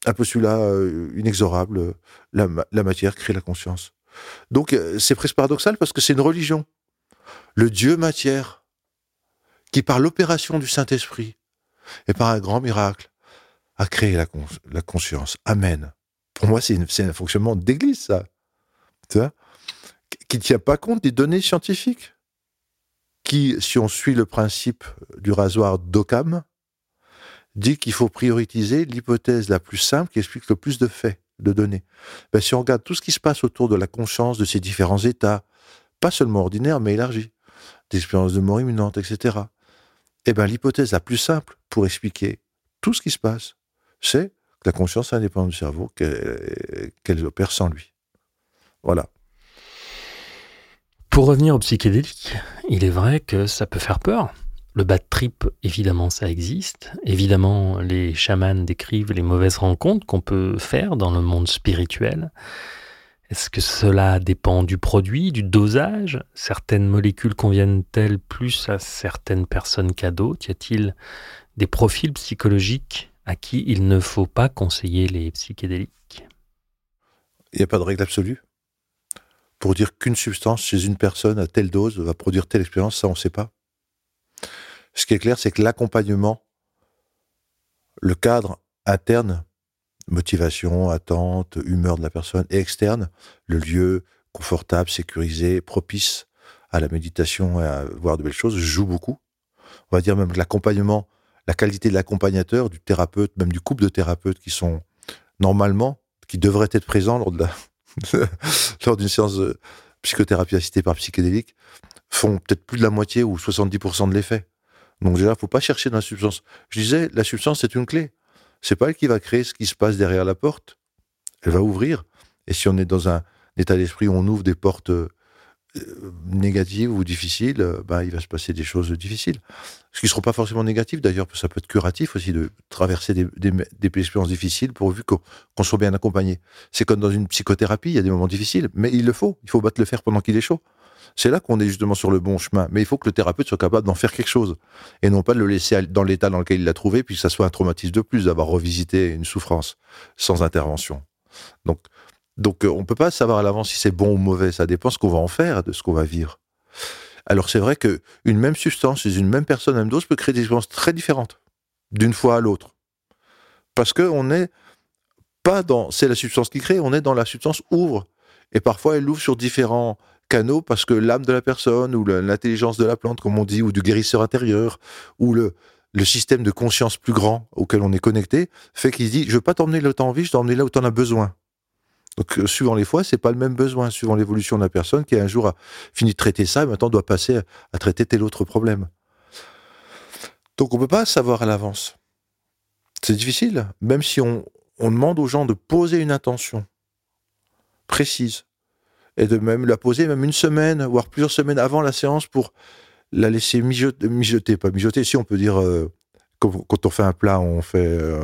un euh, inexorable, la, ma- la matière crée la conscience. Donc euh, c'est presque paradoxal parce que c'est une religion. Le Dieu matière, qui par l'opération du Saint-Esprit et par un grand miracle a créé la, cons- la conscience. Amen. Pour moi, c'est un fonctionnement d'église, ça. Tu vois? Qui ne tient pas compte des données scientifiques. Qui, si on suit le principe du rasoir d'Occam, dit qu'il faut prioriser l'hypothèse la plus simple qui explique le plus de faits, de données. Ben, si on regarde tout ce qui se passe autour de la conscience, de ces différents états, pas seulement ordinaires, mais élargis, d'expériences de mort imminente, etc., eh ben, l'hypothèse la plus simple pour expliquer tout ce qui se passe, c'est que la conscience est indépendante du cerveau, qu'elle qu'elle opère sans lui. Voilà. Pour revenir au psychédélique, il est vrai que ça peut faire peur. Le bad trip, évidemment, ça existe. Évidemment, les chamans décrivent les mauvaises rencontres qu'on peut faire dans le monde spirituel. Est-ce que cela dépend du produit, du dosage? Certaines molécules conviennent-elles plus à certaines personnes qu'à d'autres? Y a-t-il des profils psychologiques à qui il ne faut pas conseiller les psychédéliques? Il n'y a pas de règle absolue. Pour dire qu'une substance chez une personne à telle dose va produire telle expérience, ça on ne sait pas. Ce qui est clair, c'est que l'accompagnement, le cadre interne, motivation, attente, humeur de la personne, et externe, le lieu confortable, sécurisé, propice à la méditation et à voir de belles choses, joue beaucoup. On va dire même que l'accompagnement, la qualité de l'accompagnateur, du thérapeute, même du couple de thérapeutes qui sont normalement, qui devraient être présents lors de la, lors d'une séance de psychothérapie assistée par psychédélique, font peut-être plus de la moitié ou 70% de l'effet. Donc déjà, faut pas chercher dans la substance. Je disais, la substance, c'est une clé. C'est pas elle qui va créer ce qui se passe derrière la porte. Elle va ouvrir. Et si on est dans un état d'esprit où on ouvre des portes euh, négatives ou difficiles, euh, ben, il va se passer des choses difficiles. Ce qui ne seront pas forcément négatifs d'ailleurs, ça peut être curatif aussi de traverser des, expériences difficiles pourvu qu'on qu'on soit bien accompagné. C'est comme dans une psychothérapie, il y a des moments difficiles, mais il le faut. Il faut battre le fer pendant qu'il est chaud. C'est là qu'on est justement sur le bon chemin. Mais il faut que le thérapeute soit capable d'en faire quelque chose. Et non pas de le laisser dans l'état dans lequel il l'a trouvé, puis que ça soit un traumatisme de plus d'avoir revisité une souffrance sans intervention. Donc, Donc euh, on ne peut pas savoir à l'avance si c'est bon ou mauvais, ça dépend ce qu'on va en faire de ce qu'on va vivre. Alors c'est vrai que une même substance chez une même personne, même dose, peut créer des expériences très différentes d'une fois à l'autre. Parce que on n'est pas dans, c'est la substance qui crée, on est dans la substance ouvre. Et parfois elle ouvre sur différents canaux parce que l'âme de la personne ou l'intelligence de la plante, comme on dit, ou du guérisseur intérieur, ou le, système de conscience plus grand auquel on est connecté, fait qu'il dit, je veux pas t'emmener là où t'as envie, je t'emmener là où t'en as besoin. Donc, euh, suivant les fois, c'est pas le même besoin, suivant l'évolution de la personne qui un jour a fini de traiter ça et maintenant doit passer à, traiter tel autre problème. Donc, on peut pas savoir à l'avance. C'est difficile, même si on, on demande aux gens de poser une intention précise et de même la poser même une semaine, voire plusieurs semaines avant la séance pour la laisser mijoter, pas mijoter, si on peut dire, euh, quand, on fait un plat, on fait, euh,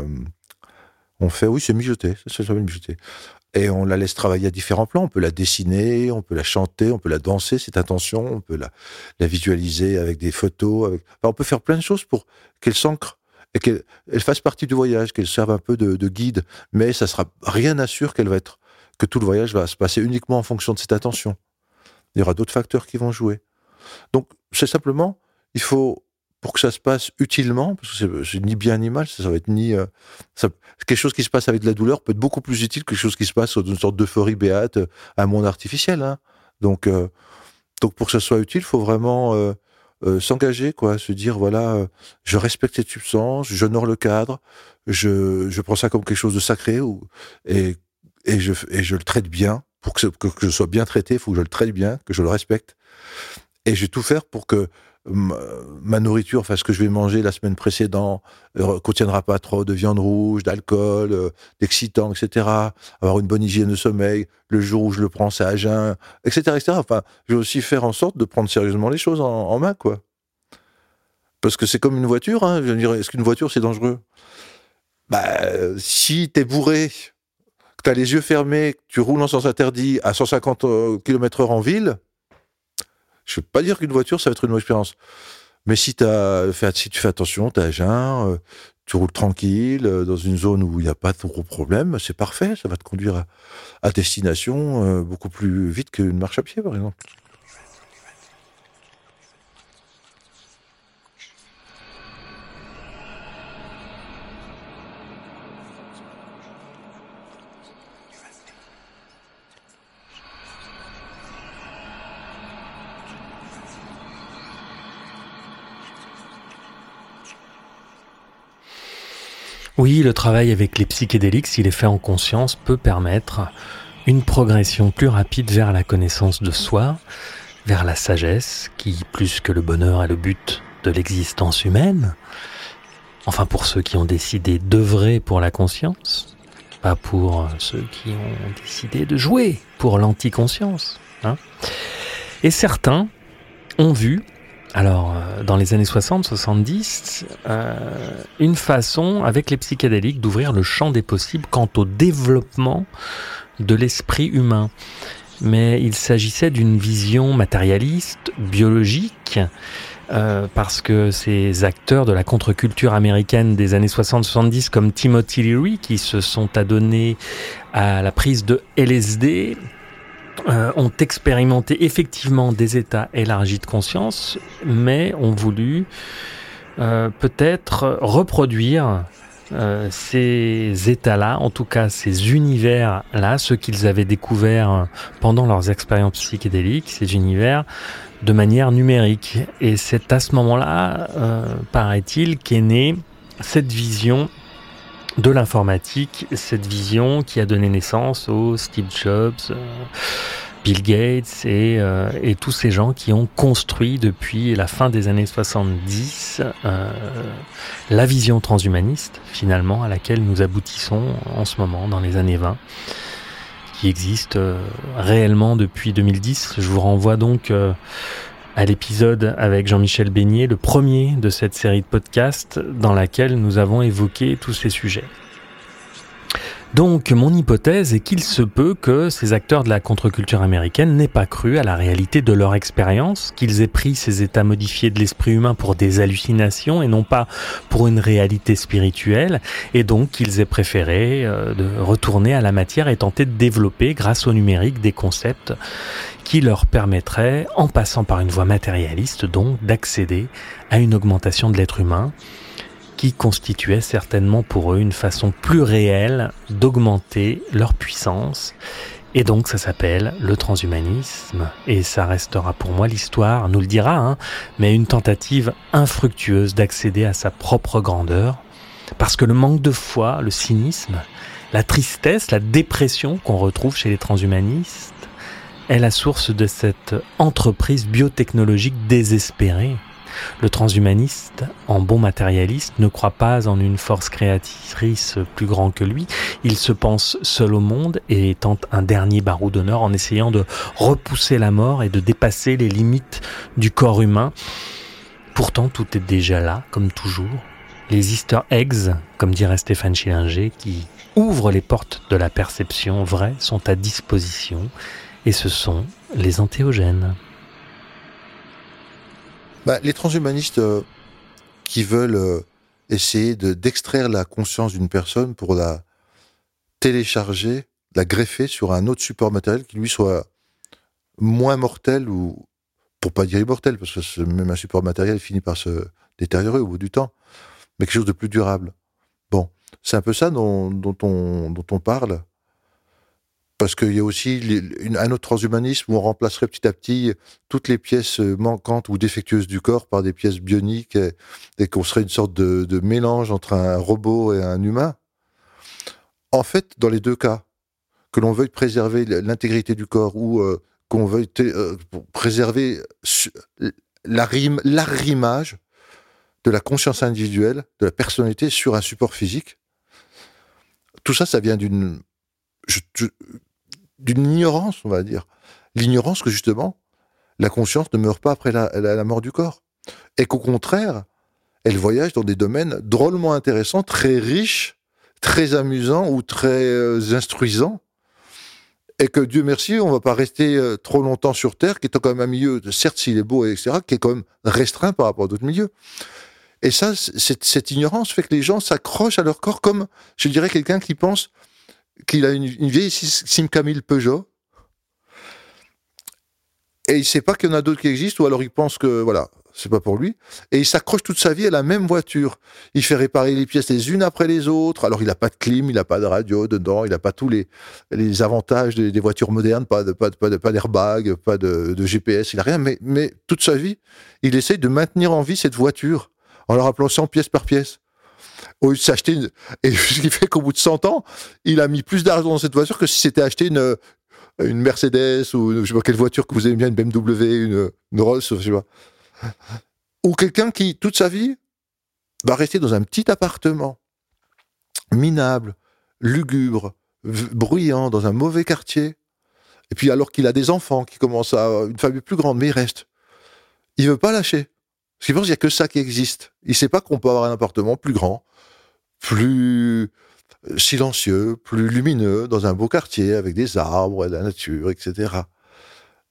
on fait, oui, c'est mijoter, ça s'appelle mijoter. Et on la laisse travailler à différents plans. On peut la dessiner, on peut la chanter, on peut la danser, cette intention, on peut la, visualiser avec des photos. On peut faire plein de choses pour qu'elle s'ancre et qu'elle elle fasse partie du voyage, qu'elle serve un peu de, de, guide. Mais ça sera rien n'assure qu'elle va être que tout le voyage va se passer uniquement en fonction de cette attention. Il y aura d'autres facteurs qui vont jouer. Donc c'est simplement, il faut pour que ça se passe utilement, parce que c'est ni bien ni mal, ça, va être ni euh, quelque chose qui se passe avec de la douleur peut être beaucoup plus utile que quelque chose qui se passe dans une sorte d'euphorie béate, euh, un monde artificiel. Hein. Donc, euh, donc pour que ça soit utile, il faut vraiment s'engager, quoi, se dire voilà, je respecte cette substance, j'honore le cadre, je, je prends ça comme quelque chose de sacré, ou, et, et, je, et je le traite bien. Pour que, que, que je sois bien traité, il faut que je le traite bien, que je le respecte. Et je vais tout faire pour que ma nourriture, enfin ce que je vais manger la semaine précédente, euh, contiendra pas trop de viande rouge, d'alcool, euh, d'excitants, etc. Avoir une bonne hygiène de sommeil. Le jour où je le prends, c'est à jeun, etc., etc. Enfin, je vais aussi faire en sorte de prendre sérieusement les choses en, main, quoi. Parce que c'est comme une voiture. Hein. Je dire, est-ce qu'une voiture c'est dangereux? Bah, si t'es bourré, t'as les yeux fermés, tu roules en sens interdit à 150 euh, km/h en ville je ne veux pas dire qu'une voiture, ça va être une expérience. Mais si, as fait, si tu fais attention, tu as euh, tu roules tranquille, euh, dans une zone où il n'y a pas de gros problème, c'est parfait. Ça va te conduire à, destination beaucoup plus vite qu'une marche à pied, par exemple. Oui, le travail avec les psychédéliques, s'il est fait en conscience, peut permettre une progression plus rapide vers la connaissance de soi, vers la sagesse, qui, plus que le bonheur, est le but de l'existence humaine. Enfin, pour ceux qui ont décidé d'œuvrer pour la conscience, pas pour ceux qui ont décidé de jouer pour l'anticonscience. Hein. Et certains ont vu alors, euh, dans les années 60-70, euh, une façon, avec les psychédéliques, d'ouvrir le champ des possibles quant au développement de l'esprit humain. Mais il s'agissait d'une vision matérialiste, biologique, euh, parce que ces acteurs de la contre-culture américaine des années 60-70 comme Timothy Leary, qui se sont adonnés à la prise de LSD, euh, ont expérimenté effectivement des états élargis de conscience, mais ont voulu euh, peut-être reproduire euh, ces états-là, en tout cas ces univers-là, ce qu'ils avaient découvert pendant leurs expériences psychédéliques, ces univers, de manière numérique. Et c'est à ce moment-là, paraît-il, qu'est née cette vision de l'informatique, cette vision qui a donné naissance aux Steve Jobs, euh, Bill Gates euh, et, tous ces gens qui ont construit depuis la fin des années 70 euh, la vision transhumaniste finalement à laquelle nous aboutissons en ce moment dans les années 20 qui existe réellement depuis 2010. Je vous renvoie donc à l'épisode avec Jean-Michel Beignet, le premier de cette série de podcasts dans laquelle nous avons évoqué tous ces sujets. Donc mon hypothèse est qu'il se peut que ces acteurs de la contre-culture américaine n'aient pas cru à la réalité de leur expérience, qu'ils aient pris ces états modifiés de l'esprit humain pour des hallucinations et non pas pour une réalité spirituelle, et donc qu'ils aient préféré euh, retourner à la matière et tenter de développer grâce au numérique des concepts qui leur permettraient, en passant par une voie matérialiste donc, d'accéder à une augmentation de l'être humain qui constituait certainement pour eux une façon plus réelle d'augmenter leur puissance. Et donc ça s'appelle le transhumanisme, et ça restera pour moi l'histoire, nous le dira, hein, mais une tentative infructueuse d'accéder à sa propre grandeur, parce que le manque de foi, le cynisme, la tristesse, la dépression qu'on retrouve chez les transhumanistes est la source de cette entreprise biotechnologique désespérée le transhumaniste, en bon matérialiste, ne croit pas en une force créatrice plus grande que lui. Il se pense seul au monde et tente un dernier barreau d'honneur en essayant de repousser la mort et de dépasser les limites du corps humain. Pourtant, tout est déjà là, comme toujours. Les Easter eggs, comme dirait Stéphane Schillinger, qui ouvrent les portes de la perception vraie, sont à disposition, et ce sont les antéogènes. Bah, les transhumanistes euh, qui veulent euh, essayer de, d'extraire la conscience d'une personne pour la télécharger, la greffer sur un autre support matériel qui lui soit moins mortel ou, pour pas dire immortel, parce que même un support matériel finit par se détériorer au bout du temps, mais quelque chose de plus durable. Bon, c'est un peu ça dont, on, dont on parle parce qu'il y a aussi un autre transhumanisme où on remplacerait petit à petit toutes les pièces manquantes ou défectueuses du corps par des pièces bioniques et, qu'on serait une sorte de, mélange entre un robot et un humain. En fait, dans les deux cas, que l'on veuille préserver l'intégrité du corps ou euh, qu'on veuille euh, préserver l'arrimage de la conscience individuelle, de la personnalité sur un support physique, tout ça, ça vient d'une d'une ignorance, on va dire. L'ignorance que justement, la conscience ne meurt pas après la, mort du corps. Et qu'au contraire, elle voyage dans des domaines drôlement intéressants, très riches, très amusants ou très euh, instruisants. Et que Dieu merci, on ne va pas rester euh, trop longtemps sur Terre, qui est quand même un milieu, certes s'il est beau, etc., qui est quand même restreint par rapport à d'autres milieux. Et ça, cette ignorance fait que les gens s'accrochent à leur corps comme, je dirais, quelqu'un qui pense qu'il a une, vieille Simca 1000 Peugeot. Et il sait pas qu'il y en a d'autres qui existent ou alors il pense que voilà c'est pas pour lui. Et il s'accroche toute sa vie à la même voiture. Il fait réparer les pièces les unes après les autres. Alors il n'a pas de clim il n'a pas de radio dedans il n'a pas tous les, les avantages des, voitures modernes. Pas de pas de, pas d'airbag pas de, de, GPS il a rien. Mais mais toute sa vie il essaye de maintenir en vie cette voiture en la rappelant 100 pièces par pièce au lieu de s'acheter une... Et ce qui fait qu'au bout de 100 ans, il a mis plus d'argent dans cette voiture que si c'était acheté une, une Mercedes ou je sais pas quelle voiture que vous aimez bien, une BMW, une, une Rolls, je sais pas. Ou quelqu'un qui, toute sa vie, va rester dans un petit appartement, minable, lugubre, bruyant, dans un mauvais quartier. Et puis alors qu'il a des enfants, qui commencent à une famille plus grande, mais il reste. Il veut pas lâcher. Parce qu'il pense qu'il n'y a que ça qui existe. Il sait pas qu'on peut avoir un appartement plus grand, plus euh, silencieux, plus lumineux, dans un beau quartier, avec des arbres, et de la nature, etc.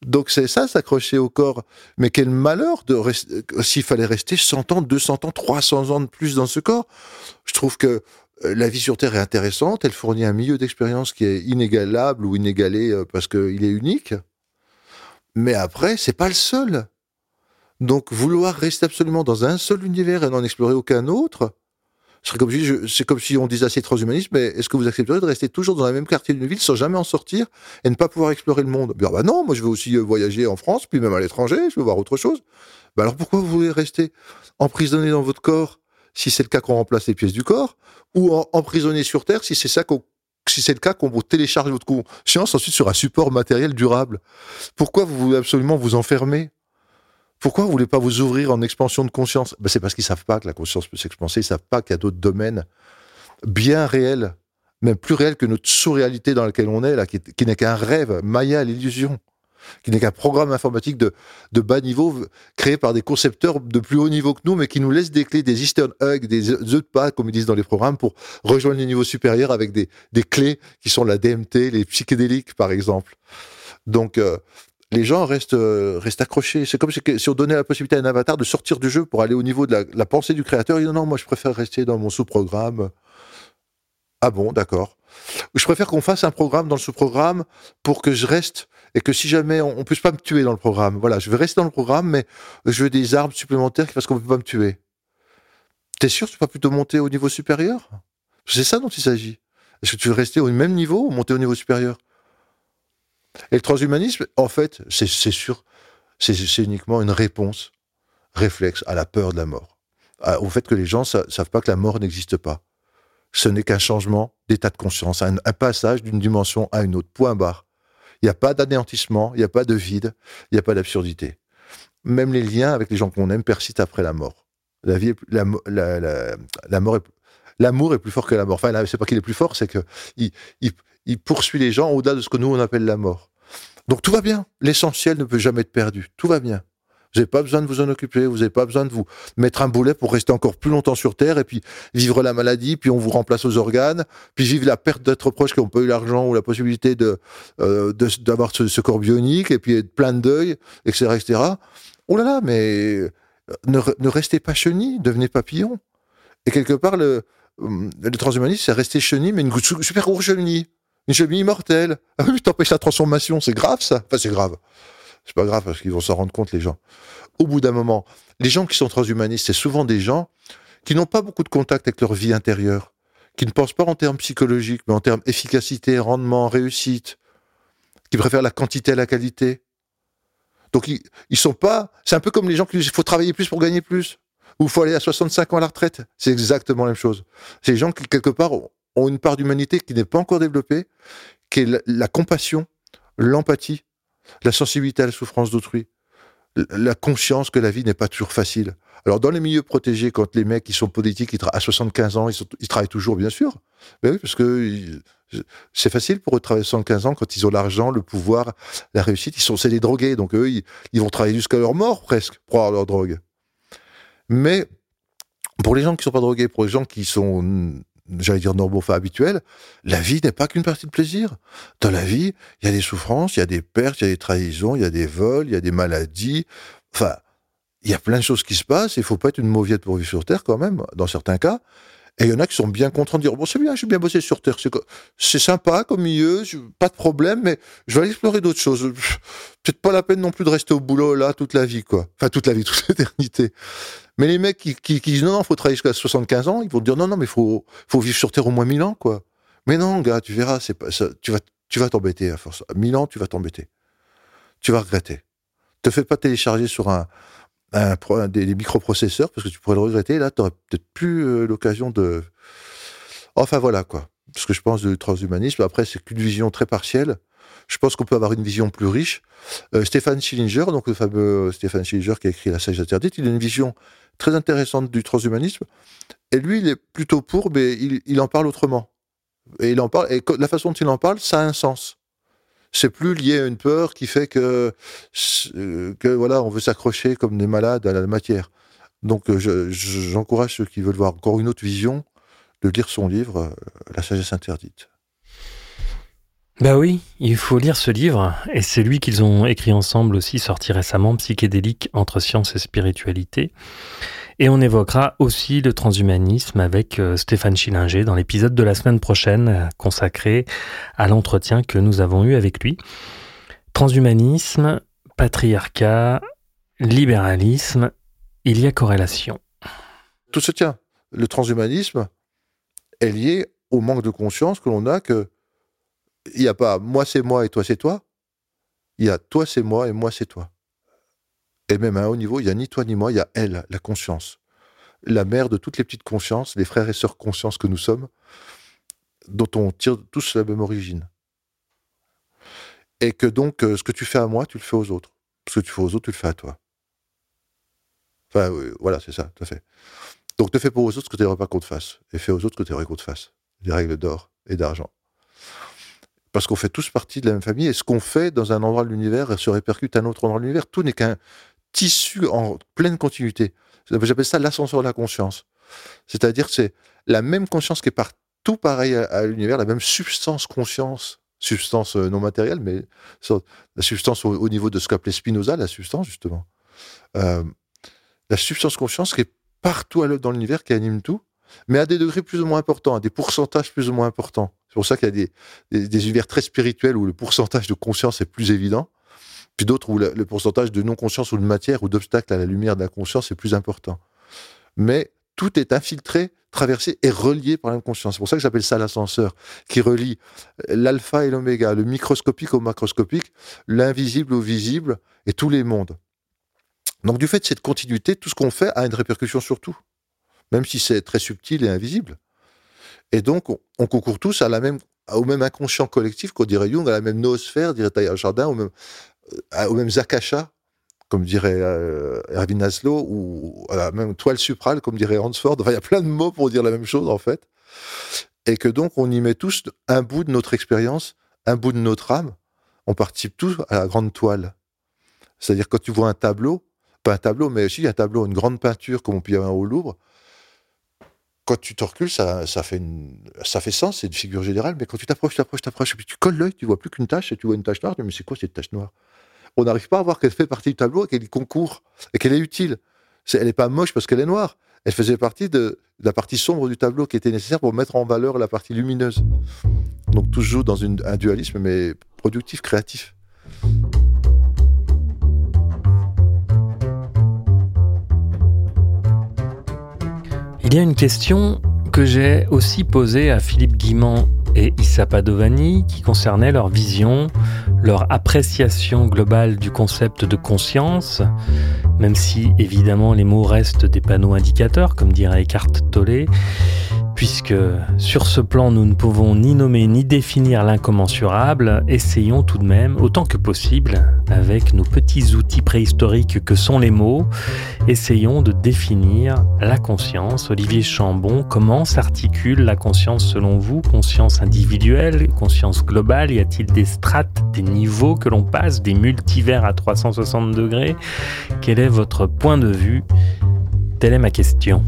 Donc c'est ça, s'accrocher au corps. Mais quel malheur de euh, s'il fallait rester 100 ans, 200 ans, 300 ans de plus dans ce corps. Je trouve que euh, la vie sur Terre est intéressante, elle fournit un milieu d'expérience qui est inégalable ou inégalé parce qu'il est unique. Mais après, c'est pas le seul. Donc vouloir rester absolument dans un seul univers et n'en explorer aucun autre, c'est comme, si, on disait assez transhumanisme, mais est-ce que vous accepteriez de rester toujours dans le même quartier d'une ville sans jamais en sortir et ne pas pouvoir explorer le monde? Ben, bah non, moi je veux aussi euh, voyager en France, puis même à l'étranger, je veux voir autre chose. Ben alors pourquoi vous voulez rester emprisonné dans votre corps si c'est le cas qu'on remplace les pièces du corps, ou emprisonné sur Terre si c'est ça qu'on si c'est le cas qu'on vous télécharge votre conscience ensuite sur un support matériel durable? Pourquoi vous voulez absolument vous enfermer? Pourquoi vous voulez pas vous ouvrir en expansion de conscience? Ben C'est parce qu'ils savent pas que la conscience peut s'expanser, ils savent pas qu'il y a d'autres domaines bien réels, même plus réels que notre sous-réalité dans laquelle on est, là, qui, n'est qu'un rêve, Maya, l'illusion. qui n'est qu'un programme informatique de, bas niveau créé par des concepteurs de plus haut niveau que nous, mais qui nous laisse des clés, des easter eggs, des œufs de comme ils disent dans les programmes, pour rejoindre les niveaux supérieurs avec des, des clés qui sont la DMT, les psychédéliques, par exemple. Donc, euh, les gens restent, euh, restent accrochés. C'est comme si, on donnait la possibilité à un avatar de sortir du jeu pour aller au niveau de la, pensée du créateur. Il dit non, moi je préfère rester dans mon sous-programme. Ah bon, d'accord. Je préfère qu'on fasse un programme dans le sous-programme pour que je reste et que si jamais on, on puisse pas me tuer dans le programme. Voilà, je vais rester dans le programme, mais je veux des armes supplémentaires fassent qu'on peut pas me tuer. T'es sûr que tu vas plutôt monter au niveau supérieur? C'est ça dont il s'agit. Est-ce que tu veux rester au même niveau ou monter au niveau supérieur? Et le transhumanisme, en fait, c'est uniquement une réponse réflexe à la peur de la mort, au fait que les gens sa- savent pas que la mort n'existe pas. Ce n'est qu'un changement d'état de conscience, un, passage d'une dimension à une autre. Point barre. Il n'y a pas d'anéantissement, il n'y a pas de vide, il n'y a pas d'absurdité. Même les liens avec les gens qu'on aime persistent après la mort. L'amour est plus fort que la mort. Enfin, c'est pas qu'il est plus fort, c'est que il, il, il poursuit les gens au-delà de ce que nous on appelle la mort. Donc tout va bien. L'essentiel ne peut jamais être perdu. Tout va bien. Vous n'avez pas besoin de vous en occuper. Vous n'avez pas besoin de vous mettre un boulet pour rester encore plus longtemps sur Terre et puis vivre la maladie, puis on vous remplace aux organes, puis vivre la perte d'être proches qui n'ont pas eu l'argent ou la possibilité de euh, d'avoir ce, corps bionique et puis être plein de deuil, etc., etc. Oh là là, mais euh, ne, re- ne restez pas chenille, devenez papillon. Et quelque part, le, hum, le transhumanisme, c'est rester chenille, mais une super grosse chenille. Une chenille immortelle. Ah oui, t'empêches la transformation, c'est grave ça. Enfin, c'est grave. C'est pas grave parce qu'ils vont s'en rendre compte, les gens. Au bout d'un moment, les gens qui sont transhumanistes, c'est souvent des gens qui n'ont pas beaucoup de contact avec leur vie intérieure, qui ne pensent pas en termes psychologiques, mais en termes efficacité, rendement, réussite, qui préfèrent la quantité à la qualité. Donc ils, ils sont pas. C'est un peu comme les gens qui disent il faut travailler plus pour gagner plus, ou il faut aller à 65 ans à la retraite. C'est exactement la même chose. C'est les gens qui quelque part ont ont une part d'humanité qui n'est pas encore développée, qui est la, compassion, l'empathie, la sensibilité à la souffrance d'autrui, la conscience que la vie n'est pas toujours facile. Alors dans les milieux protégés, quand les mecs qui sont politiques, à 75 ans, ils, travaillent toujours, bien sûr. Ben oui, parce que c'est facile pour eux de travailler à 75 ans quand ils ont l'argent, le pouvoir, la réussite. Ils sont, c'est des drogués, donc eux, ils, vont travailler jusqu'à leur mort presque pour avoir leur drogue. Mais pour les gens qui sont pas drogués, pour les gens qui sont, j'allais dire enfin habituels, la vie n'est pas qu'une partie de plaisir. Dans la vie, il y a des souffrances, il y a des pertes, il y a des trahisons, il y a des vols, il y a des maladies. Enfin, il y a plein de choses qui se passent. Il faut pas être une mauviette pour vivre sur Terre quand même, dans certains cas. Et il y en a qui sont bien contents de dire bon c'est bien, j'ai bien bossé sur Terre, c'est sympa comme milieu, pas de problème, mais je vais aller explorer d'autres choses. Peut-être pas la peine non plus de rester au boulot là toute la vie quoi, enfin toute la vie, toute l'éternité. Mais les mecs qui, disent non non faut travailler jusqu'à 75 ans, ils vont te dire non non mais faut faut vivre sur Terre au moins 1000 ans quoi. Mais non gars, tu verras, c'est pas tu vas tu vas t'embêter à force. 1000 ans tu vas t'embêter, tu vas regretter. Te fais pas télécharger sur un des, des microprocesseurs parce que tu pourrais le regretter. Là, tu peut-être plus euh, l'occasion de. Enfin voilà quoi. Ce que je pense du transhumanisme. Après, c'est qu'une vision très partielle. Je pense qu'on peut avoir une vision plus riche. Euh, Stéphane Schillinger, donc le fameux Stéphane Schillinger qui a écrit La Sage interdite, il a une vision très intéressante du transhumanisme. Et lui, il est plutôt pour, mais il, en parle autrement. Et il en parle. Et la façon dont il en parle, ça a un sens. C'est plus lié à une peur qui fait que euh, voilà, on veut s'accrocher comme des malades à la matière. Donc euh, je- je- j'encourage ceux qui veulent voir encore une autre vision de lire son livre euh, La sagesse interdite. Bah oui, il faut lire ce livre, et c'est lui qu'ils ont écrit ensemble aussi, sorti récemment, Psychédélique entre science et spiritualité. Et on évoquera aussi le transhumanisme avec euh, Stéphane Schillinger dans l'épisode de la semaine prochaine euh, consacré à l'entretien que nous avons eu avec lui. Transhumanisme, patriarcat, libéralisme, il y a corrélation. Tout se tient. Le transhumanisme est lié au manque de conscience que l'on a que il n'y a pas moi c'est moi et toi c'est toi. Il y a toi c'est moi et moi c'est toi. Et même à un haut niveau, il n'y a ni toi ni moi, il y a elle, la conscience. La mère de toutes les petites consciences, les frères et sœurs consciences que nous sommes, dont on tire tous la même origine. Et que donc, euh, ce que tu fais à moi, tu le fais aux autres. Ce que tu fais aux autres, tu le fais à toi. Enfin, oui, voilà, c'est ça, tout à fait. Donc, ne fais pas aux autres ce que tu n'aimerais pas qu'on te fasse. Et fais aux autres ce que tu aimerais qu'on te fasse. Des règles d'or et d'argent. Parce qu'on fait tous partie de la même famille, et ce qu'on fait dans un endroit de l'univers se répercute à un autre endroit de l'univers. Tout n'est qu'un tissu en pleine continuité. J'appelle ça l'ascenseur de la conscience. C'est-à-dire que c'est la même conscience qui est partout pareil à, l'univers, la même substance conscience, substance euh, non matérielle, mais la substance au, niveau de ce qu'appelait Spinoza, la substance justement. Euh, la substance conscience qui est partout dans l'univers, qui anime tout, mais à des degrés plus ou moins importants, à des pourcentages plus ou moins importants. C'est pour ça qu'il y a des, univers très spirituels où le pourcentage de conscience est plus évident, puis d'autres où le, pourcentage de non-conscience ou de matière ou d'obstacle à la lumière de la conscience est plus important. Mais tout est infiltré, traversé et relié par la même conscience. C'est pour ça que j'appelle ça l'ascenseur, qui relie l'alpha et l'oméga, le microscopique au macroscopique, l'invisible au visible et tous les mondes. Donc du fait de cette continuité, tout ce qu'on fait a une répercussion sur tout, même si c'est très subtil et invisible. Et donc on, concourt tous à la même, au même inconscient collectif qu'on dirait Jung, à la même noosphère, dirait Taillard Jardin, au même, euh, au même comme dirait euh, Erwin ou à la même toile suprale, comme dirait Hansford. Enfin, il y a plein de mots pour dire la même chose, en fait. Et que donc, on y met tous un bout de notre expérience, un bout de notre âme. On participe tous à la grande toile. C'est-à-dire, quand tu vois un tableau, pas un tableau, mais aussi un tableau, une grande peinture, comme on peut y avoir au Louvre, quand tu te recules, ça, fait sens, c'est une figure générale, mais quand tu t'approches, t'approches, t'approches, et puis tu colles l'œil, tu vois plus qu'une tache, et tu vois une tache noire, mais c'est quoi cette tache noire? On n'arrive pas à voir qu'elle fait partie du tableau, qu'elle concourt, et qu'elle est utile. elle n'est pas moche parce qu'elle est noire. Elle faisait partie de, la partie sombre du tableau qui était nécessaire pour mettre en valeur la partie lumineuse. Donc joue dans un dualisme, mais productif, créatif. Il y a une question que j'ai aussi posée à Philippe Guimand et Issa Padovani qui concernait leur vision, leur appréciation globale du concept de conscience, même si évidemment les mots restent des panneaux indicateurs, comme dirait Eckhart Tolle puisque sur ce plan nous ne pouvons ni nommer ni définir l'incommensurable, essayons tout de même, autant que possible, avec nos petits outils préhistoriques que sont les mots, essayons de définir la conscience. Olivier Chambon, comment s'articule la conscience selon vous? Conscience individuelle, conscience globale Y a-t-il des strates, des niveaux que l'on passe, des multivers à 360 degrés? Quel est votre point de vue? Telle est ma question.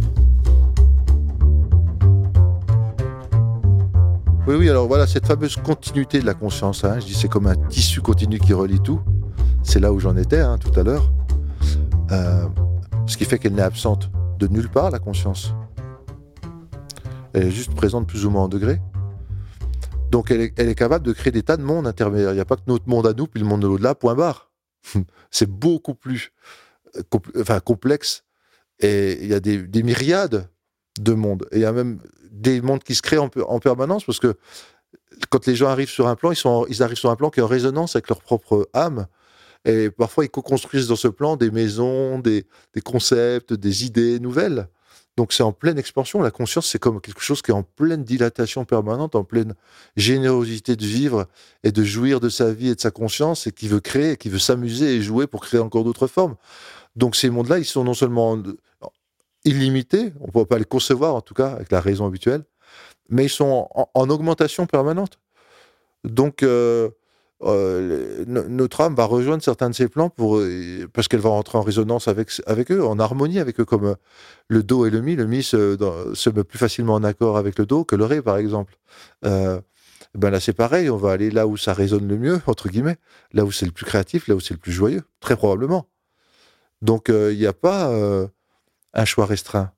Oui, oui, alors voilà, cette fameuse continuité de la conscience, hein, je dis c'est comme un tissu continu qui relie tout. C'est là où j'en étais hein, tout à l'heure. Euh, ce qui fait qu'elle n'est absente de nulle part, la conscience. Elle est juste présente plus ou moins en degré. Donc elle est, capable de créer des tas de mondes intermédiaires. Il n'y a pas que notre monde à nous, puis le monde de l'au-delà, point barre. c'est beaucoup plus euh, complexe. Et il y a des, des myriades de mondes. Et il y a même des mondes qui se créent en, permanence parce que quand les gens arrivent sur un plan, ils, sont, ils arrivent sur un plan qui est en résonance avec leur propre âme. Et parfois, ils co-construisent dans ce plan des maisons, des, concepts, des idées nouvelles. Donc, c'est en pleine expansion. La conscience, c'est comme quelque chose qui est en pleine dilatation permanente, en pleine générosité de vivre et de jouir de sa vie et de sa conscience et qui veut créer, qui veut s'amuser et jouer pour créer encore d'autres formes. Donc, ces mondes-là, ils sont non seulement illimités, on ne peut pas les concevoir en tout cas avec la raison habituelle, mais ils sont en, augmentation permanente. Donc, euh, euh, notre âme va rejoindre certains de ces plans pour, euh, parce qu'elle va rentrer en résonance avec, avec eux, en harmonie avec eux, comme le do et le mi. Le mi se, se met plus facilement en accord avec le do que le ré, par exemple. ben là, c'est pareil, on va aller là où ça résonne le mieux, entre guillemets, là où c'est le plus créatif, là où c'est le plus joyeux, très probablement. Donc, il n'y a pas un choix restreint.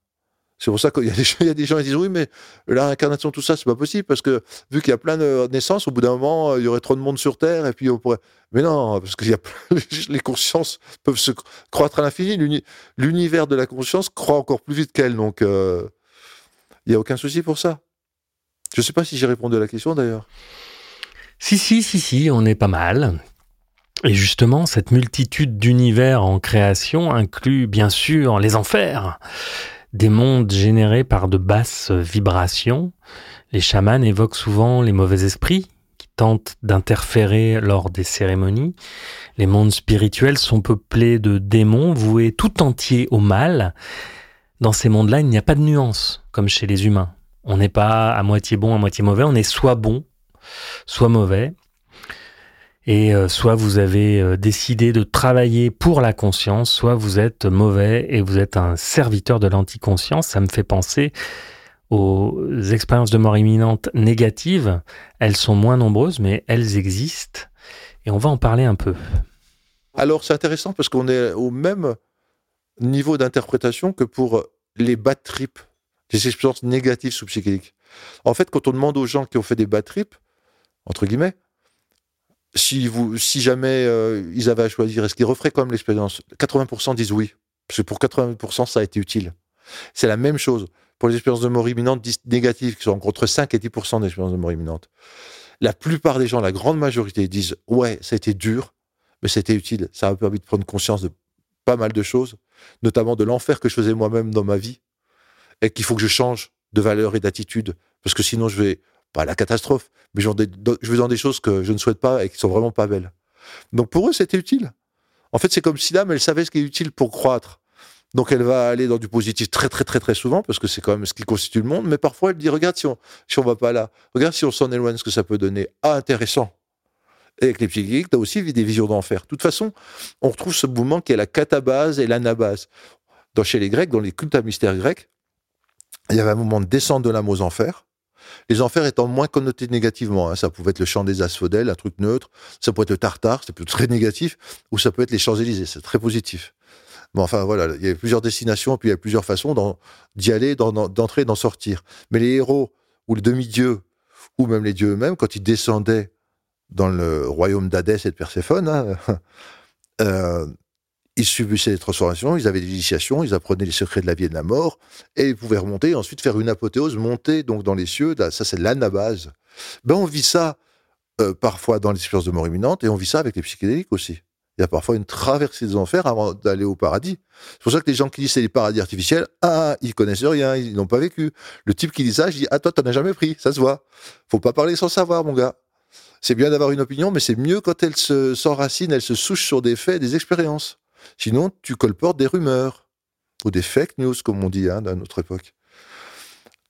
C'est pour ça qu'il y, y, a des gens qui disent oui, mais la réincarnation, tout ça, c'est pas possible parce que vu qu'il y a plein de naissances, au bout d'un moment, il y aurait trop de monde sur Terre et puis on pourrait. Mais non, parce que y a les consciences peuvent se croître à l'infini. L'univers de la conscience croît encore plus vite qu'elle, donc euh, il n'y a aucun souci pour ça. Je ne sais pas si j'ai répondu à la question d'ailleurs. Si, si, si, si, on est pas mal. Et justement, cette multitude d'univers en création inclut bien sûr les enfers, des mondes générés par de basses vibrations. Les chamans évoquent souvent les mauvais esprits qui tentent d'interférer lors des cérémonies. Les mondes spirituels sont peuplés de démons voués tout entiers au mal. Dans ces mondes-là, il n'y a pas de nuance, comme chez les humains. On n'est pas à moitié bon, à moitié mauvais, on est soit bon, soit mauvais. Et euh, soit vous avez euh, décidé de travailler pour la conscience, soit vous êtes mauvais et vous êtes un serviteur de l'anticonscience. Ça me fait penser aux expériences de mort imminente négatives. Elles sont moins nombreuses, mais elles existent. Et on va en parler un peu. Alors c'est intéressant parce qu'on est au même niveau d'interprétation que pour les bad trips, les expériences négatives sous psychédéliques. En fait, quand on demande aux gens qui ont fait des bad trips, entre guillemets, si, vous, jamais euh, ils avaient à choisir, est-ce qu'ils referaient quand même l'expérience 80% disent oui. Parce que pour 80%, ça a été utile. C'est la même chose pour les expériences de mort imminente négatives, qui sont entre 5 et 10% d'expériences de mort imminente. La plupart des gens, la grande majorité, disent ouais, ça a été dur, mais c'était utile. Ça m'a permis de prendre conscience de pas mal de choses, notamment de l'enfer que je faisais moi-même dans ma vie, et qu'il faut que je change de valeur et d'attitude, parce que sinon je vais pas la catastrophe, mais je vais dans des choses que je ne souhaite pas et qui sont vraiment pas belles. Donc pour eux, c'était utile. En fait, c'est comme si l'âme, elle savait ce qui est utile pour croître. Donc elle va aller dans du positif très très très très souvent parce que c'est quand même ce qui constitue le monde. Mais parfois elle dit regarde si on si on va pas là, regarde si on s'en éloigne, ce que ça peut donner. Ah intéressant. Et avec les psychiques, tu as aussi des visions d'enfer. De toute façon, on retrouve ce mouvement qui est la catabase et l'anabase. Dans chez les Grecs, dans les cultes à mystère grecs, il y avait un moment de descente de l'âme aux enfers les enfers étant moins connotés négativement. Hein. Ça pouvait être le champ des asphodèles, un truc neutre. Ça peut être le tartare, c'est plutôt très négatif. Ou ça peut être les Champs-Élysées, c'est très positif. Mais enfin, voilà, il y a plusieurs destinations, puis il y a plusieurs façons d'y aller, d'entrer, d'en sortir. Mais les héros, ou les demi-dieux, ou même les dieux eux-mêmes, quand ils descendaient dans le royaume d'Hadès et de Perséphone, hein, euh, ils subissaient des transformations, ils avaient des initiations, ils apprenaient les secrets de la vie et de la mort, et ils pouvaient remonter, et ensuite faire une apothéose, monter donc dans les cieux. Ça, c'est l'anabase. Ben, on vit ça euh, parfois dans les expériences de mort imminente, et on vit ça avec les psychédéliques aussi. Il y a parfois une traversée des enfers avant d'aller au paradis. C'est pour ça que les gens qui disent c'est les paradis artificiels, ah, ils connaissent rien, ils n'ont pas vécu. Le type qui dit ça, je dis, ah, toi, t'en as jamais pris, ça se voit. Faut pas parler sans savoir, mon gars. C'est bien d'avoir une opinion, mais c'est mieux quand elle se s'enracine, elle se souche sur des faits, des expériences. Sinon, tu colportes des rumeurs ou des fake news, comme on dit hein, notre époque.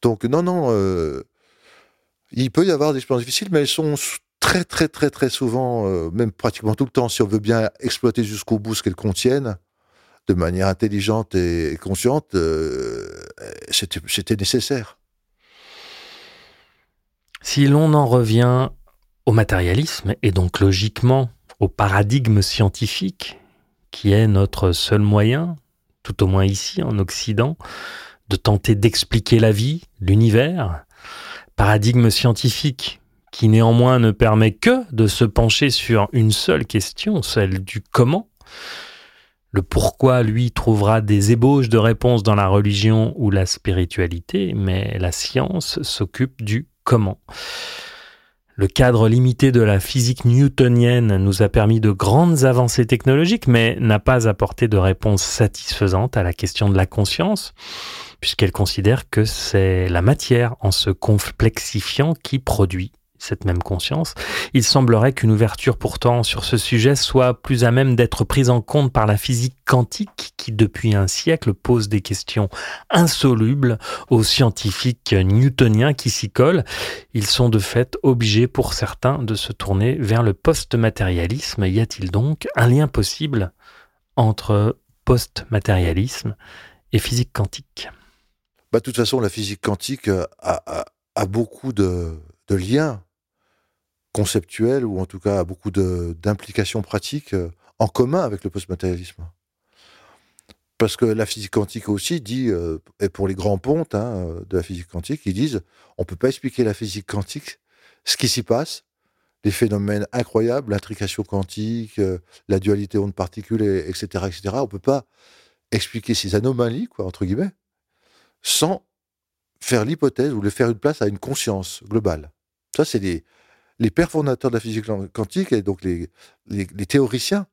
Donc, non, non, euh, il peut y avoir des expériences difficiles, mais elles sont très, très, très, très souvent, euh, même pratiquement tout le temps, si on veut bien exploiter jusqu'au bout ce qu'elles contiennent, de manière intelligente et consciente, euh, c'était nécessaire. Si l'on en revient au matérialisme et donc logiquement au paradigme scientifique qui est notre seul moyen, tout au moins ici en Occident, de tenter d'expliquer la vie, l'univers, paradigme scientifique qui néanmoins ne permet que de se pencher sur une seule question, celle du comment. Le pourquoi, lui, trouvera des ébauches de réponses dans la religion ou la spiritualité, mais la science s'occupe du comment. Le cadre limité de la physique newtonienne nous a permis de grandes avancées technologiques, mais n'a pas apporté de réponse satisfaisante à la question de la conscience, puisqu'elle considère que c'est la matière, en se complexifiant, qui produit cette même conscience, il semblerait qu'une ouverture pourtant sur ce sujet soit plus à même d'être prise en compte par la physique quantique qui depuis un siècle pose des questions insolubles aux scientifiques newtoniens qui s'y collent. Ils sont de fait obligés pour certains de se tourner vers le post-matérialisme. Y a-t-il donc un lien possible entre post-matérialisme et physique quantique? Bah, De toute façon, la physique quantique a, beaucoup de liens conceptuel ou en tout cas beaucoup d'implications pratiques euh, en commun avec le postmatérialisme. Parce que la physique quantique aussi dit, euh, et pour les grands pontes hein, de la physique quantique, ils disent on peut pas expliquer la physique quantique, ce qui s'y passe, les phénomènes incroyables, l'intrication quantique, euh, la dualité onde-particule, etc., etc. On peut pas expliquer ces anomalies, quoi, entre guillemets, sans faire l'hypothèse ou le faire une place à une conscience globale. Ça, c'est les, les pères fondateurs de la physique quantique et donc les, théoriciens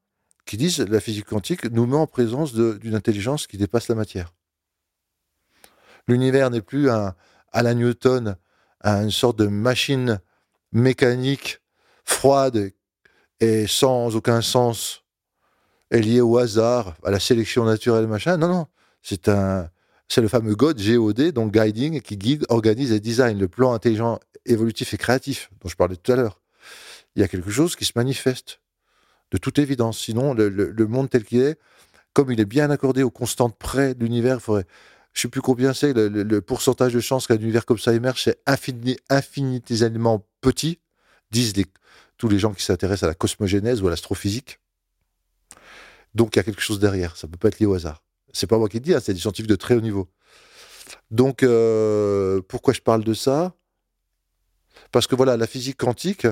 qui disent la physique quantique nous met en présence d'une intelligence qui dépasse la matière. L'univers n'est plus un, à la Newton, une sorte de machine mécanique froide et sans aucun sens, est liée au hasard, à la sélection naturelle, machin. Non, non, c'est un, c'est le fameux God, GOD, donc Guiding, qui guide, organise et design le plan intelligent évolutif et créatif dont je parlais tout à l'heure. Il y a quelque chose qui se manifeste, de toute évidence. Sinon, le, monde tel qu'il est, comme il est bien accordé aux constantes près de l'univers, je sais plus combien c'est, le, pourcentage de chances qu'un univers comme ça émerge, c'est infini, petit, disent tous les gens qui s'intéressent à la cosmogénèse ou à l'astrophysique. Donc il y a quelque chose derrière, ça peut pas être lié au hasard. C'est pas moi qui le dis, hein, c'est des scientifiques de très haut niveau. Donc euh, pourquoi je parle de ça? Parce que voilà, la physique quantique,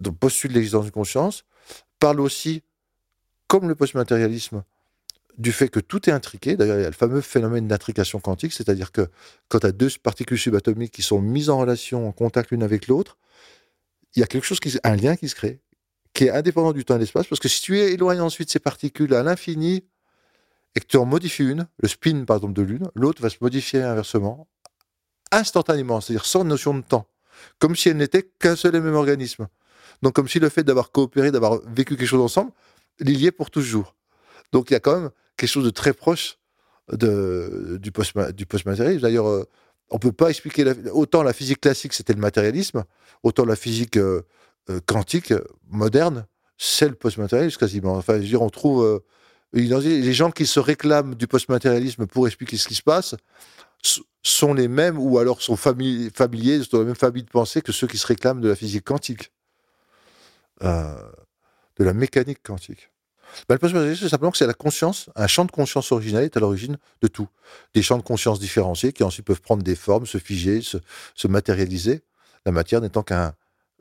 donc postule l'existence d'une conscience, parle aussi, comme le postmatérialisme, du fait que tout est intriqué. D'ailleurs, il y a le fameux phénomène d'intrication quantique, c'est-à-dire que quand tu as deux particules subatomiques qui sont mises en relation, en contact l'une avec l'autre, il y a quelque chose, qui, un lien qui se crée, qui est indépendant du temps et de l'espace, parce que si tu éloignes ensuite ces particules à l'infini et que tu en modifies une, le spin par exemple de l'une, l'autre va se modifier inversement, instantanément, c'est-à-dire sans notion de temps, comme si elle n'était qu'un seul et même organisme. Donc comme si le fait d'avoir coopéré, d'avoir vécu quelque chose ensemble, les liait pour toujours. Donc il y a quand même quelque chose de très proche de, du, post du postmatérialisme. D'ailleurs, euh, on peut pas expliquer autant la physique classique c'était le matérialisme, autant la physique euh, euh, quantique euh, moderne c'est le postmatérialisme quasiment. Enfin, je veux dire, on trouve les gens qui se réclament du postmatérialisme pour expliquer ce qui se passe sont les mêmes ou alors sont famili- familiers, sont dans la même famille de pensée que ceux qui se réclament de la physique quantique, Euh, de la mécanique quantique. Ben, le postmatérialisme, c'est simplement que c'est la conscience, un champ de conscience original est à l'origine de tout. Des champs de conscience différenciés qui ensuite peuvent prendre des formes, se figer, se, se matérialiser, la matière n'étant qu'un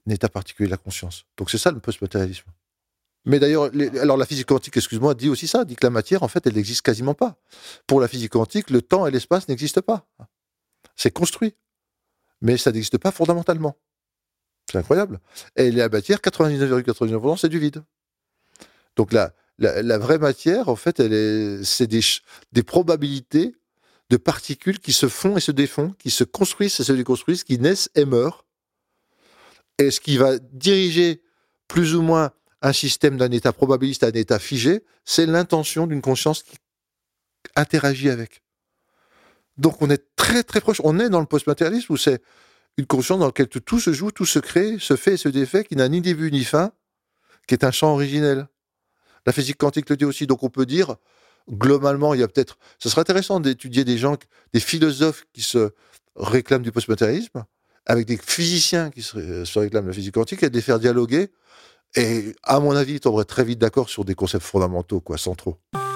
état particulier de la conscience. Donc c'est ça le postmatérialisme. Mais d'ailleurs, alors la physique quantique, excuse-moi, dit aussi ça, dit que la matière, en fait, elle n'existe quasiment pas. Pour la physique quantique, le temps et l'espace n'existent pas. C'est construit. Mais ça n'existe pas fondamentalement. C'est incroyable. Et la matière, 99,99%, c'est du vide. Donc la, la, vraie matière, en fait, c'est des, des probabilités de particules qui se font et se défont, qui se construisent et se déconstruisent, qui naissent et meurent. Et ce qui va diriger plus ou moins un système d'un état probabiliste à un état figé, c'est l'intention d'une conscience qui interagit avec. Donc on est très très proche, on est dans le postmatérialisme où c'est une conscience dans laquelle tout, se joue, tout se crée, se fait et se défait, qui n'a ni début ni fin, qui est un champ originel. La physique quantique le dit aussi, donc on peut dire, globalement, il y a peut-être... Ce serait intéressant d'étudier des gens, des philosophes qui se réclament du postmatérialisme, avec des physiciens qui se réclament de la physique quantique, et de les faire dialoguer. Et à mon avis, ils tomberaient très vite d'accord sur des concepts fondamentaux, quoi, centraux. Alors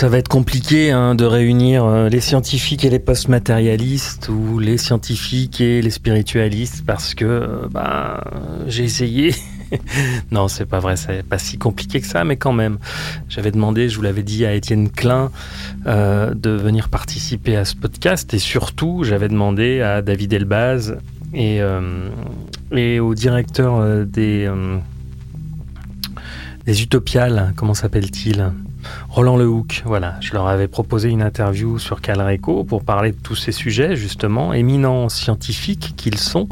ça va être compliqué hein, de réunir euh, les scientifiques et les post-matérialistes ou les scientifiques et les spiritualistes parce que euh, bah, j'ai essayé. non, c'est pas vrai, c'est pas si compliqué que ça, mais quand même. J'avais demandé, je vous l'avais dit à Étienne Klein, euh, de venir participer à ce podcast et surtout j'avais demandé à David Elbaz et, et au directeur des, des Utopiales, comment s'appelle-t-il? Roland Lehoucq, voilà, je leur avais proposé une interview sur Calreco pour parler de tous ces sujets, justement, éminents scientifiques qu'ils sont.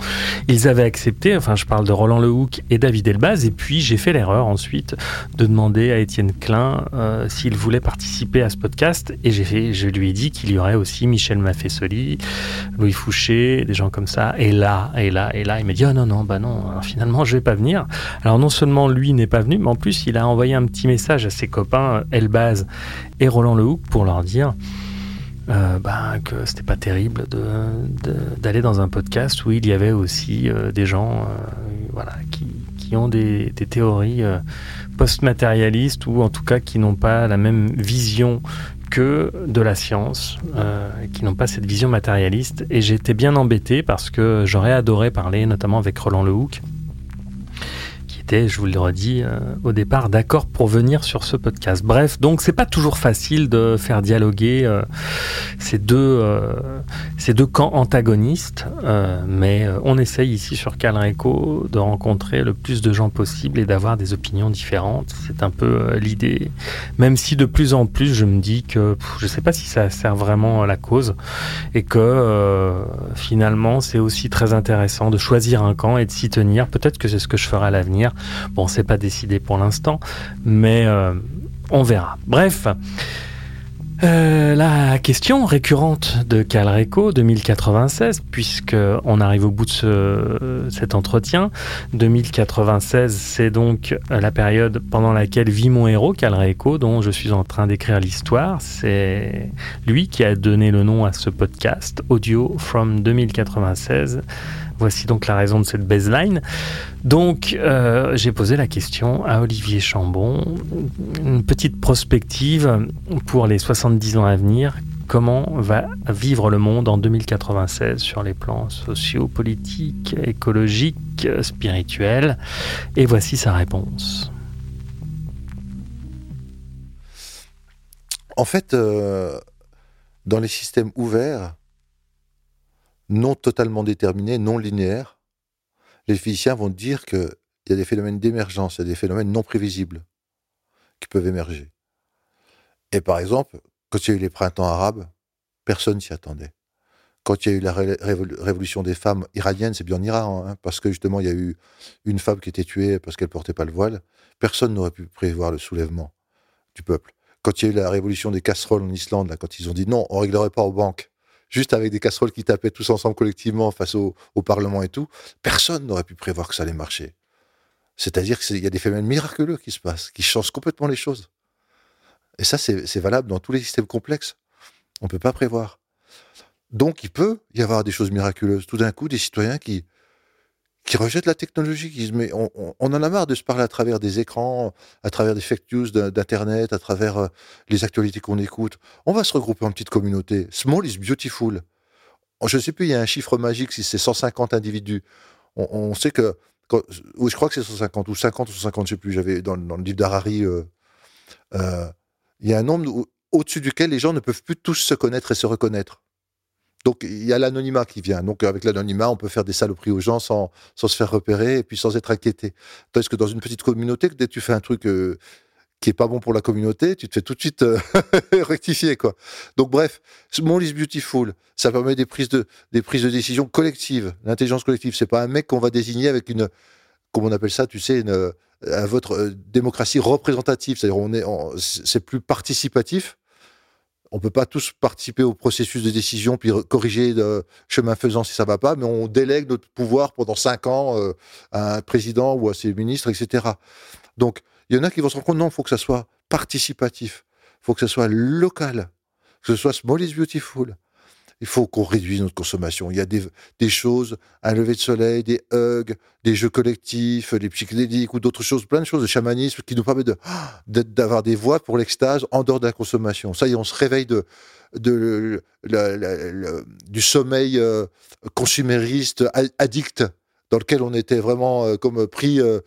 Ils avaient accepté, enfin je parle de Roland Lehoucq et David Elbaz, et puis j'ai fait l'erreur ensuite de demander à Étienne Klein euh, s'il voulait participer à ce podcast, et j'ai je lui ai dit qu'il y aurait aussi Michel Maffesoli, Louis Fouché, des gens comme ça, et là, et là, et là, il m'a dit, oh non, non, bah non, finalement je vais pas venir. Alors non seulement lui n'est pas venu, mais en plus il a envoyé un petit message à ses copains Elbaz et Roland Lehoucq pour leur dire bah, que c'était pas terrible d'aller dans un podcast où il y avait aussi euh, des gens euh, voilà, qui, ont des, théories post-matérialistes ou en tout cas qui n'ont pas la même vision que de la science, qui n'ont pas cette vision matérialiste. Et j'étais bien embêté parce que j'aurais adoré parler notamment avec Roland Lehoucq, je vous le redis euh, au départ, d'accord pour venir sur ce podcast. Bref, donc c'est pas toujours facile de faire dialoguer euh, ces deux euh, ces deux camps antagonistes, mais on essaye ici sur Calreco de rencontrer le plus de gens possible et d'avoir des opinions différentes. C'est un peu l'idée. Même si de plus en plus, je me dis que je sais pas si ça sert vraiment à la cause et que finalement c'est aussi très intéressant de choisir un camp et de s'y tenir. Peut-être que c'est ce que je ferai à l'avenir. Bon, c'est pas décidé pour l'instant, mais euh, on verra. Bref. Euh, la question récurrente de Calreco 2096, puisque on arrive au bout de cet entretien, 2096, c'est donc la période pendant laquelle vit mon héros Calreco, dont je suis en train d'écrire l'histoire. C'est lui qui a donné le nom à ce podcast, Audio from 2096 Voici donc la raison de cette baseline. Donc, euh, j'ai posé la question à Olivier Chambon, une petite prospective pour les 70 ans à venir. Comment va vivre le monde en 2096 sur les plans sociaux, politiques, écologiques, spirituels? Et voici sa réponse. En fait, euh, dans les systèmes ouverts, non totalement déterminés, non linéaires, les physiciens vont dire qu'il y a des phénomènes d'émergence, il y a des phénomènes non prévisibles qui peuvent émerger. Et par exemple, quand il y a eu les printemps arabes, personne s'y attendait. Quand il y a eu la révolution des femmes iraniennes, c'est bien en Iran, hein, parce que justement il y a eu une femme qui était tuée parce qu'elle portait pas le voile, personne n'aurait pu prévoir le soulèvement du peuple. Quand il y a eu la révolution des casseroles en Islande, quand ils ont dit non, on réglerait pas aux banques, juste avec des casseroles qui tapaient tous ensemble collectivement face au, Parlement et tout, personne n'aurait pu prévoir que ça allait marcher. C'est-à-dire qu'il y a des phénomènes miraculeux qui se passent, qui changent complètement les choses. Et ça, c'est valable dans tous les systèmes complexes. On ne peut pas prévoir. Donc, il peut y avoir des choses miraculeuses. Tout d'un coup, des citoyens qui, qui rejettent la technologie, qui mais on, en a marre de se parler à travers des écrans, à travers des fake news d'internet, à travers euh, les actualités qu'on écoute. On va se regrouper en petites communautés. Small is beautiful. Je ne sais plus, il y a un chiffre magique si c'est 150 individus. On, sait que, je crois que c'est 150 ou 50 ou 150, je sais plus. J'avais dans, le livre d'Harari, euh, euh, il y a un nombre au-dessus duquel les gens ne peuvent plus tous se connaître et se reconnaître. Donc il y a l'anonymat qui vient. Donc avec l'anonymat, on peut faire des saloperies aux gens sans, sans se faire repérer et puis sans être inquiété. Tandis que dans une petite communauté, dès que tu fais un truc euh, qui est pas bon pour la communauté, tu te fais tout de suite euh, rectifier quoi. Donc bref, Small is beautiful. Ça permet des prises de des prises de décision collectives. L'intelligence collective, c'est pas un mec qu'on va désigner avec une comment on appelle ça, tu sais, une, euh, démocratie représentative. C'est-à-dire c'est plus participatif on peut pas tous participer au processus de décision puis corriger de chemin faisant si ça va pas, mais on délègue notre pouvoir pendant cinq ans euh, à un président ou à ses ministres, etc. Donc, il y en a qui vont se rendre compte, non, il faut que ça soit participatif, il faut que ça soit local, que ce soit small is beautiful il faut qu'on réduise notre consommation. Il y a des, choses, un lever de soleil, des hugs, des jeux collectifs, des psychédéliques ou d'autres choses, plein de choses de chamanisme qui nous permettent d'avoir des voies pour l'extase en dehors de la consommation. Ça y est, on se réveille du sommeil euh, consumériste, addict, dans lequel on était vraiment euh, comme pris. Euh,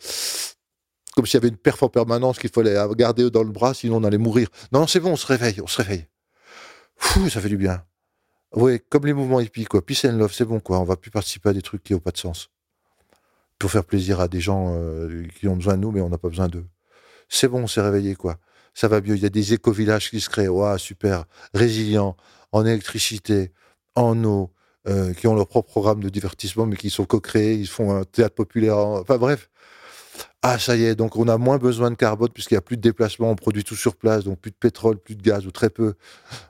comme s'il y avait une perf en permanence qu'il fallait garder dans le bras, sinon on allait mourir. Non, c'est bon, on se réveille, on se réveille. Fou, ça fait du bien. Oui, comme les mouvements hippies, quoi. Peace and love, c'est bon, quoi. On va plus participer à des trucs qui n'ont pas de sens. Pour faire plaisir à des gens euh, qui ont besoin de nous, mais on n'a pas besoin d'eux. C'est bon, on s'est réveillé, quoi. Ça va mieux. Il y a des éco-villages qui se créent. Waouh, super. Résilients, en électricité, en eau, euh, qui ont leur propre programme de divertissement, mais qui sont co-créés. Ils font un théâtre populaire. Enfin, bref. Ah, ça y est, donc on a moins besoin de carbone puisqu'il n'y a plus de déplacement, on produit tout sur place, donc plus de pétrole, plus de gaz ou très peu.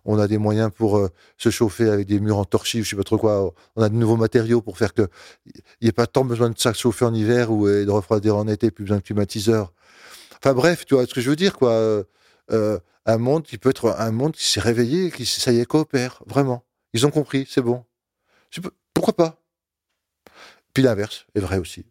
On a des moyens pour euh, se chauffer avec des murs en torchis, je sais pas trop quoi. On a de nouveaux matériaux pour faire que il n'y ait pas tant besoin de ça chauffer en hiver ou de refroidir en été, plus besoin de climatiseur. Enfin bref, tu vois ce que je veux dire, quoi. Euh, euh, un monde qui peut être un monde qui s'est réveillé, qui ça y est coopère, vraiment. Ils ont compris, c'est bon. Pourquoi pas? Puis l'inverse est vrai aussi.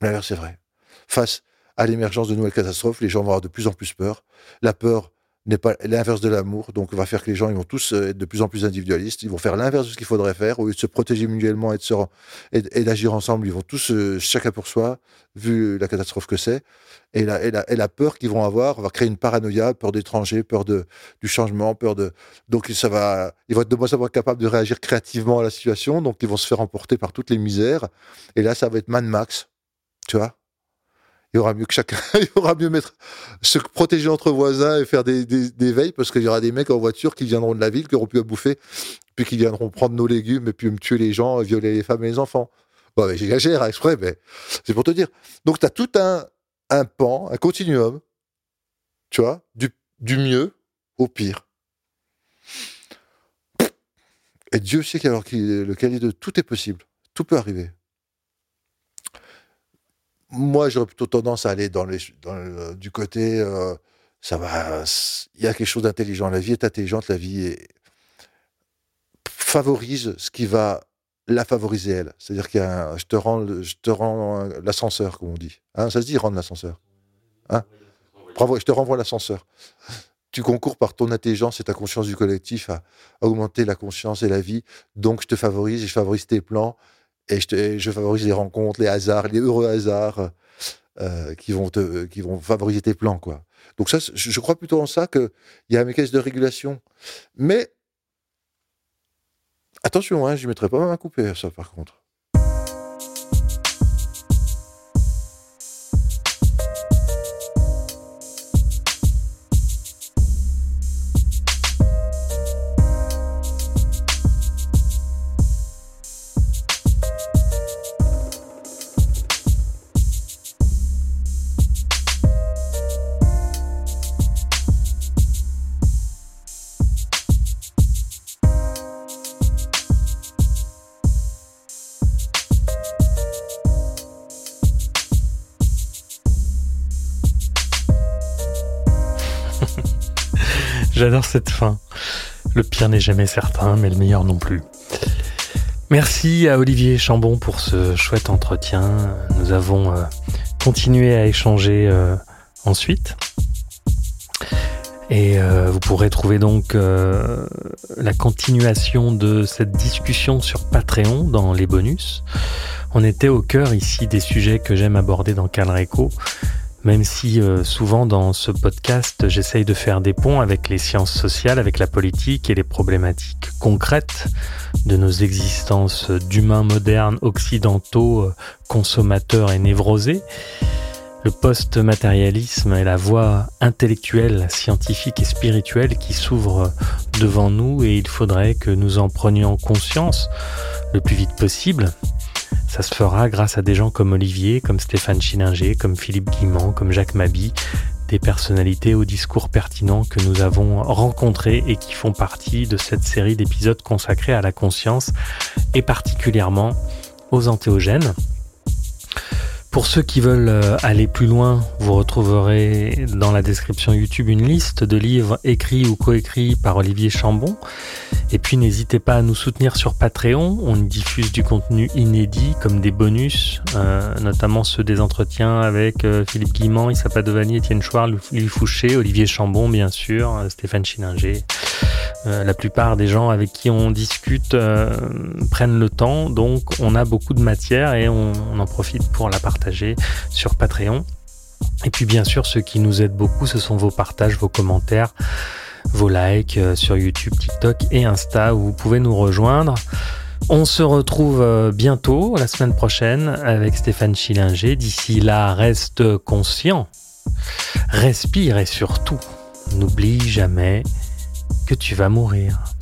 L'inverse est vrai face à l'émergence de nouvelles catastrophes, les gens vont avoir de plus en plus peur. La peur n'est pas l'inverse de l'amour. Donc, va faire que les gens vont tous euh, être de plus en plus individualistes. Ils vont faire l'inverse de ce qu'il faudrait faire. Au lieu de se protéger mutuellement et d'agir ensemble, ils vont tous euh, chacun pour soi, vu la catastrophe que c'est. Et la, et, la, et la peur qu'ils vont avoir va créer une paranoïa, peur d'étrangers, peur de, du changement, peur de. Donc, ça va, ils vont être de moins en moins capables de réagir créativement à la situation. Donc, ils vont se faire emporter par toutes les misères. Et là, ça va être Mad Max. Tu vois? Il y aura mieux que chacun, il aura mieux mettre, se protéger entre voisins et faire des, veilles parce qu'il y aura des mecs en voiture qui viendront de la ville, qui auront pu à bouffer, puis qui viendront prendre nos légumes et puis me tuer les gens, violer les femmes et les enfants. Bon, mais j'exagère hein, exprès, mais c'est pour te dire. Donc, tu as tout un, un pan, un continuum, tu vois, du, mieux au pire. Et Dieu sait qu'alors qu'il le qualité de tout est possible, tout peut arriver moi, j'aurais plutôt tendance à aller dans, le, du côté, euh, ça va, il y a quelque chose d'intelligent. La vie est intelligente, la vie est, favorise ce qui va la favoriser elle. C'est-à-dire qu'il je te rends, je te rends l'ascenseur, comme on dit. Hein, ça se dit rendre l'ascenseur. Hein? Bravo, je te renvoie l'ascenseur. Tu concours par ton intelligence et ta conscience du collectif à augmenter la conscience et la vie. Donc, je te favorise et je favorise tes plans et je, favorise les rencontres, les hasards, les heureux hasards euh, qui, vont qui vont favoriser tes plans. Quoi. Donc ça, je, crois plutôt en ça qu'il y a un mécanisme de régulation. Mais attention, hein, je ne mettrai pas ma coupée à ça par contre. J'adore cette fin. Le pire n'est jamais certain, mais le meilleur non plus. Merci à Olivier Chambon pour ce chouette entretien. Nous avons euh, continué à échanger euh, ensuite. Et euh, vous pourrez trouver donc la continuation de cette discussion sur Patreon dans les bonus. On était au cœur ici des sujets que j'aime aborder dans Calreco, même si euh, souvent dans ce podcast j'essaye de faire des ponts avec les sciences sociales, avec la politique et les problématiques concrètes de nos existences d'humains modernes, occidentaux, consommateurs et névrosés. Le post-matérialisme est la voie intellectuelle, scientifique et spirituelle qui s'ouvre devant nous et il faudrait que nous en prenions conscience le plus vite possible. Ça se fera grâce à des gens comme Olivier, comme Stéphane Chininger, comme Philippe Guimand, comme Jacques Mabi, des personnalités au discours pertinent que nous avons rencontrés et qui font partie de cette série d'épisodes consacrés à la conscience et particulièrement aux antéogènes. Pour ceux qui veulent euh, aller plus loin, vous retrouverez dans la description YouTube une liste de livres écrits ou coécrits par Olivier Chambon. Et puis n'hésitez pas à nous soutenir sur Patreon. On y diffuse du contenu inédit comme des bonus, euh, notamment ceux des entretiens avec euh, Philippe Guimand, Issa Padovani, Étienne Chouard, Louis Fouché, Olivier Chambon bien sûr, Stéphane Chininger. La plupart des gens avec qui on discute prennent le temps, donc on a beaucoup de matière et on, on en profite pour la partager sur Patreon. Et puis bien sûr, ce qui nous aide beaucoup, ce sont vos partages, vos commentaires, vos likes euh, sur YouTube, TikTok et Insta où vous pouvez nous rejoindre. On se retrouve euh, bientôt, la semaine prochaine, avec Stéphane Schillinger. D'ici là, reste conscient, respire et surtout, n'oublie jamais que tu vas mourir.